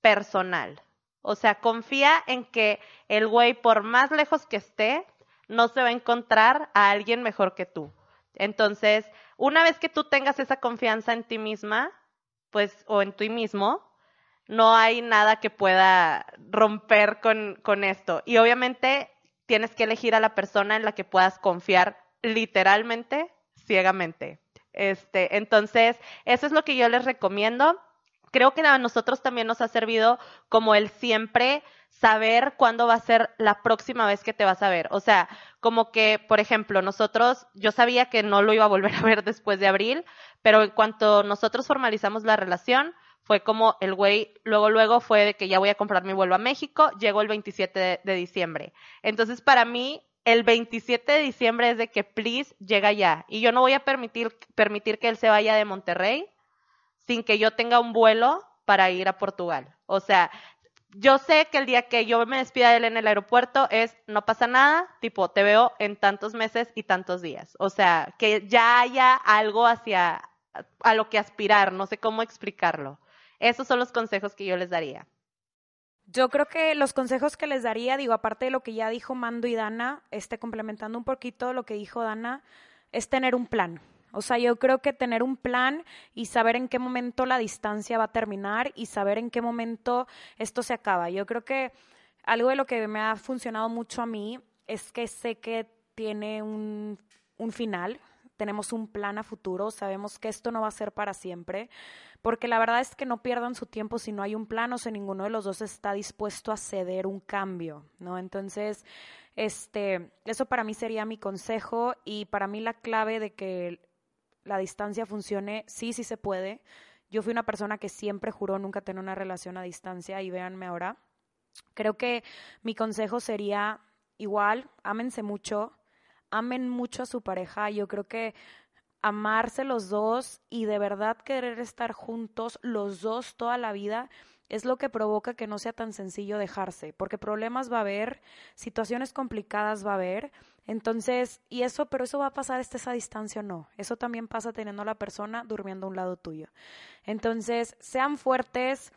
personal. O sea, confía en que el güey, por más lejos que esté, no se va a encontrar a alguien mejor que tú. Entonces, una vez que tú tengas esa confianza en ti misma, pues, o en ti mismo, no hay nada que pueda romper con, con esto. Y obviamente tienes que elegir a la persona en la que puedas confiar literalmente, ciegamente. Este, entonces, eso es lo que yo les recomiendo. Creo que a nosotros también nos ha servido como el siempre saber cuándo va a ser la próxima vez que te vas a ver. O sea, como que, por ejemplo, nosotros, yo sabía que no lo iba a volver a ver después de abril, pero en cuanto nosotros formalizamos la relación, fue como el güey, luego, luego fue de que ya voy a comprar mi vuelo a México, llegó el 27 de, de diciembre. Entonces, para mí, el 27 de diciembre es de que, please, llega ya. Y yo no voy a permitir, permitir que él se vaya de Monterrey sin que yo tenga un vuelo para ir a Portugal. O sea, yo sé que el día que yo me despida de él en el aeropuerto es, no pasa nada, tipo, te veo en tantos meses y tantos días. O sea, que ya haya algo hacia, a lo que aspirar, no sé cómo explicarlo. Esos son los consejos que yo les daría. Yo creo que los consejos que les daría, digo, aparte de lo que ya dijo Mando y Dana, este, complementando un poquito lo que dijo Dana, es tener un plan. O sea, yo creo que tener un plan y saber en qué momento la distancia va a terminar y saber en qué momento esto se acaba. Yo creo que algo de lo que me ha funcionado mucho a mí es que sé que tiene un, un final, tenemos un plan a futuro, sabemos que esto no va a ser para siempre, porque la verdad es que no pierdan su tiempo si no hay un plan o si ninguno de los dos está dispuesto a ceder un cambio, ¿no? Entonces, este, eso para mí sería mi consejo y para mí la clave de que la distancia funcione, sí, sí se puede. Yo fui una persona que siempre juró nunca tener una relación a distancia y véanme ahora. Creo que mi consejo sería igual, ámense mucho, amen mucho a su pareja. Yo creo que amarse los dos y de verdad querer estar juntos los dos toda la vida es lo que provoca que no sea tan sencillo dejarse, porque problemas va a haber, situaciones complicadas va a haber, entonces, y eso, pero eso va a pasar esté esa distancia o no, eso también pasa teniendo a la persona durmiendo a un lado tuyo. Entonces, sean fuertes,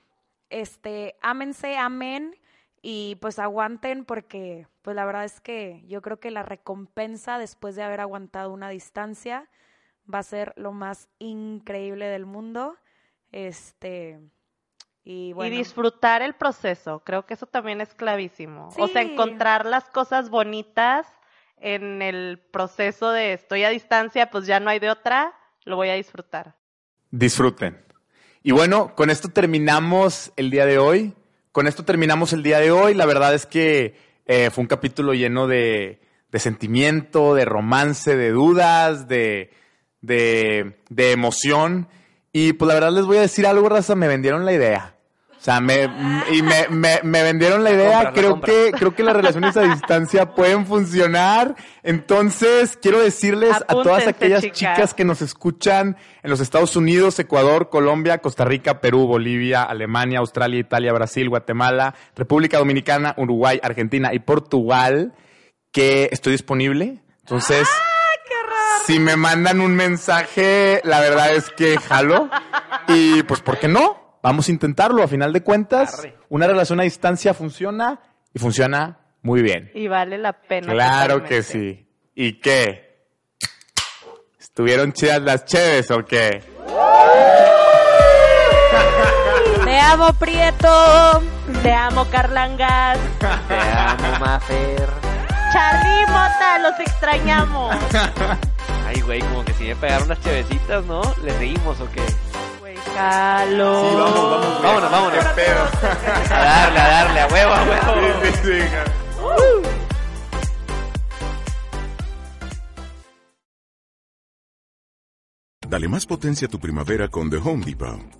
este, ámense, amen y pues aguanten porque pues la verdad es que yo creo que la recompensa después de haber aguantado una distancia va a ser lo más increíble del mundo. Este, y, bueno. y disfrutar el proceso, creo que eso también es clavísimo. O sea, encontrar las cosas bonitas en el proceso de estoy a distancia, pues ya no hay de otra, lo voy a disfrutar. Disfruten. Y bueno, con esto terminamos el día de hoy. Con esto terminamos el día de hoy. La verdad es que eh, fue un capítulo lleno de, de sentimiento, de romance, de dudas, de, de, de emoción. Y pues la verdad les voy a decir algo, raza, me vendieron la idea. O sea, me, y me, me, me vendieron la idea. compra, creo compra. que, creo que las relaciones a distancia pueden funcionar. Entonces, quiero decirles a todas aquellas chicas. chicas que nos escuchan en los Estados Unidos, Ecuador, Colombia, Costa Rica, Perú, Bolivia, Alemania, Australia, Italia, Brasil, Guatemala, República Dominicana, Uruguay, Argentina y Portugal, que estoy disponible. Entonces, si me mandan un mensaje, la verdad es que jalo. Y pues, ¿por qué no? Vamos a intentarlo. A final de cuentas, Arre. una relación a distancia funciona y funciona muy bien. Y vale la pena. Claro que sí. ¿Y qué? ¿Estuvieron chidas las cheves o qué? Te amo, Prieto. Te amo, Carlangas. Te amo, Mafer. Charly Mota, los extrañamos. Ay, güey, como que si me pegaron unas chevecitas, ¿no? ¿Le seguimos o qué? Jalo. Sí, vamos, vamos. Vámonos, vámonos. Qué pedo. A darle, a darle, a huevo, a huevo. Sí, sí, sí. Dale más potencia a tu primavera con The Home Depot.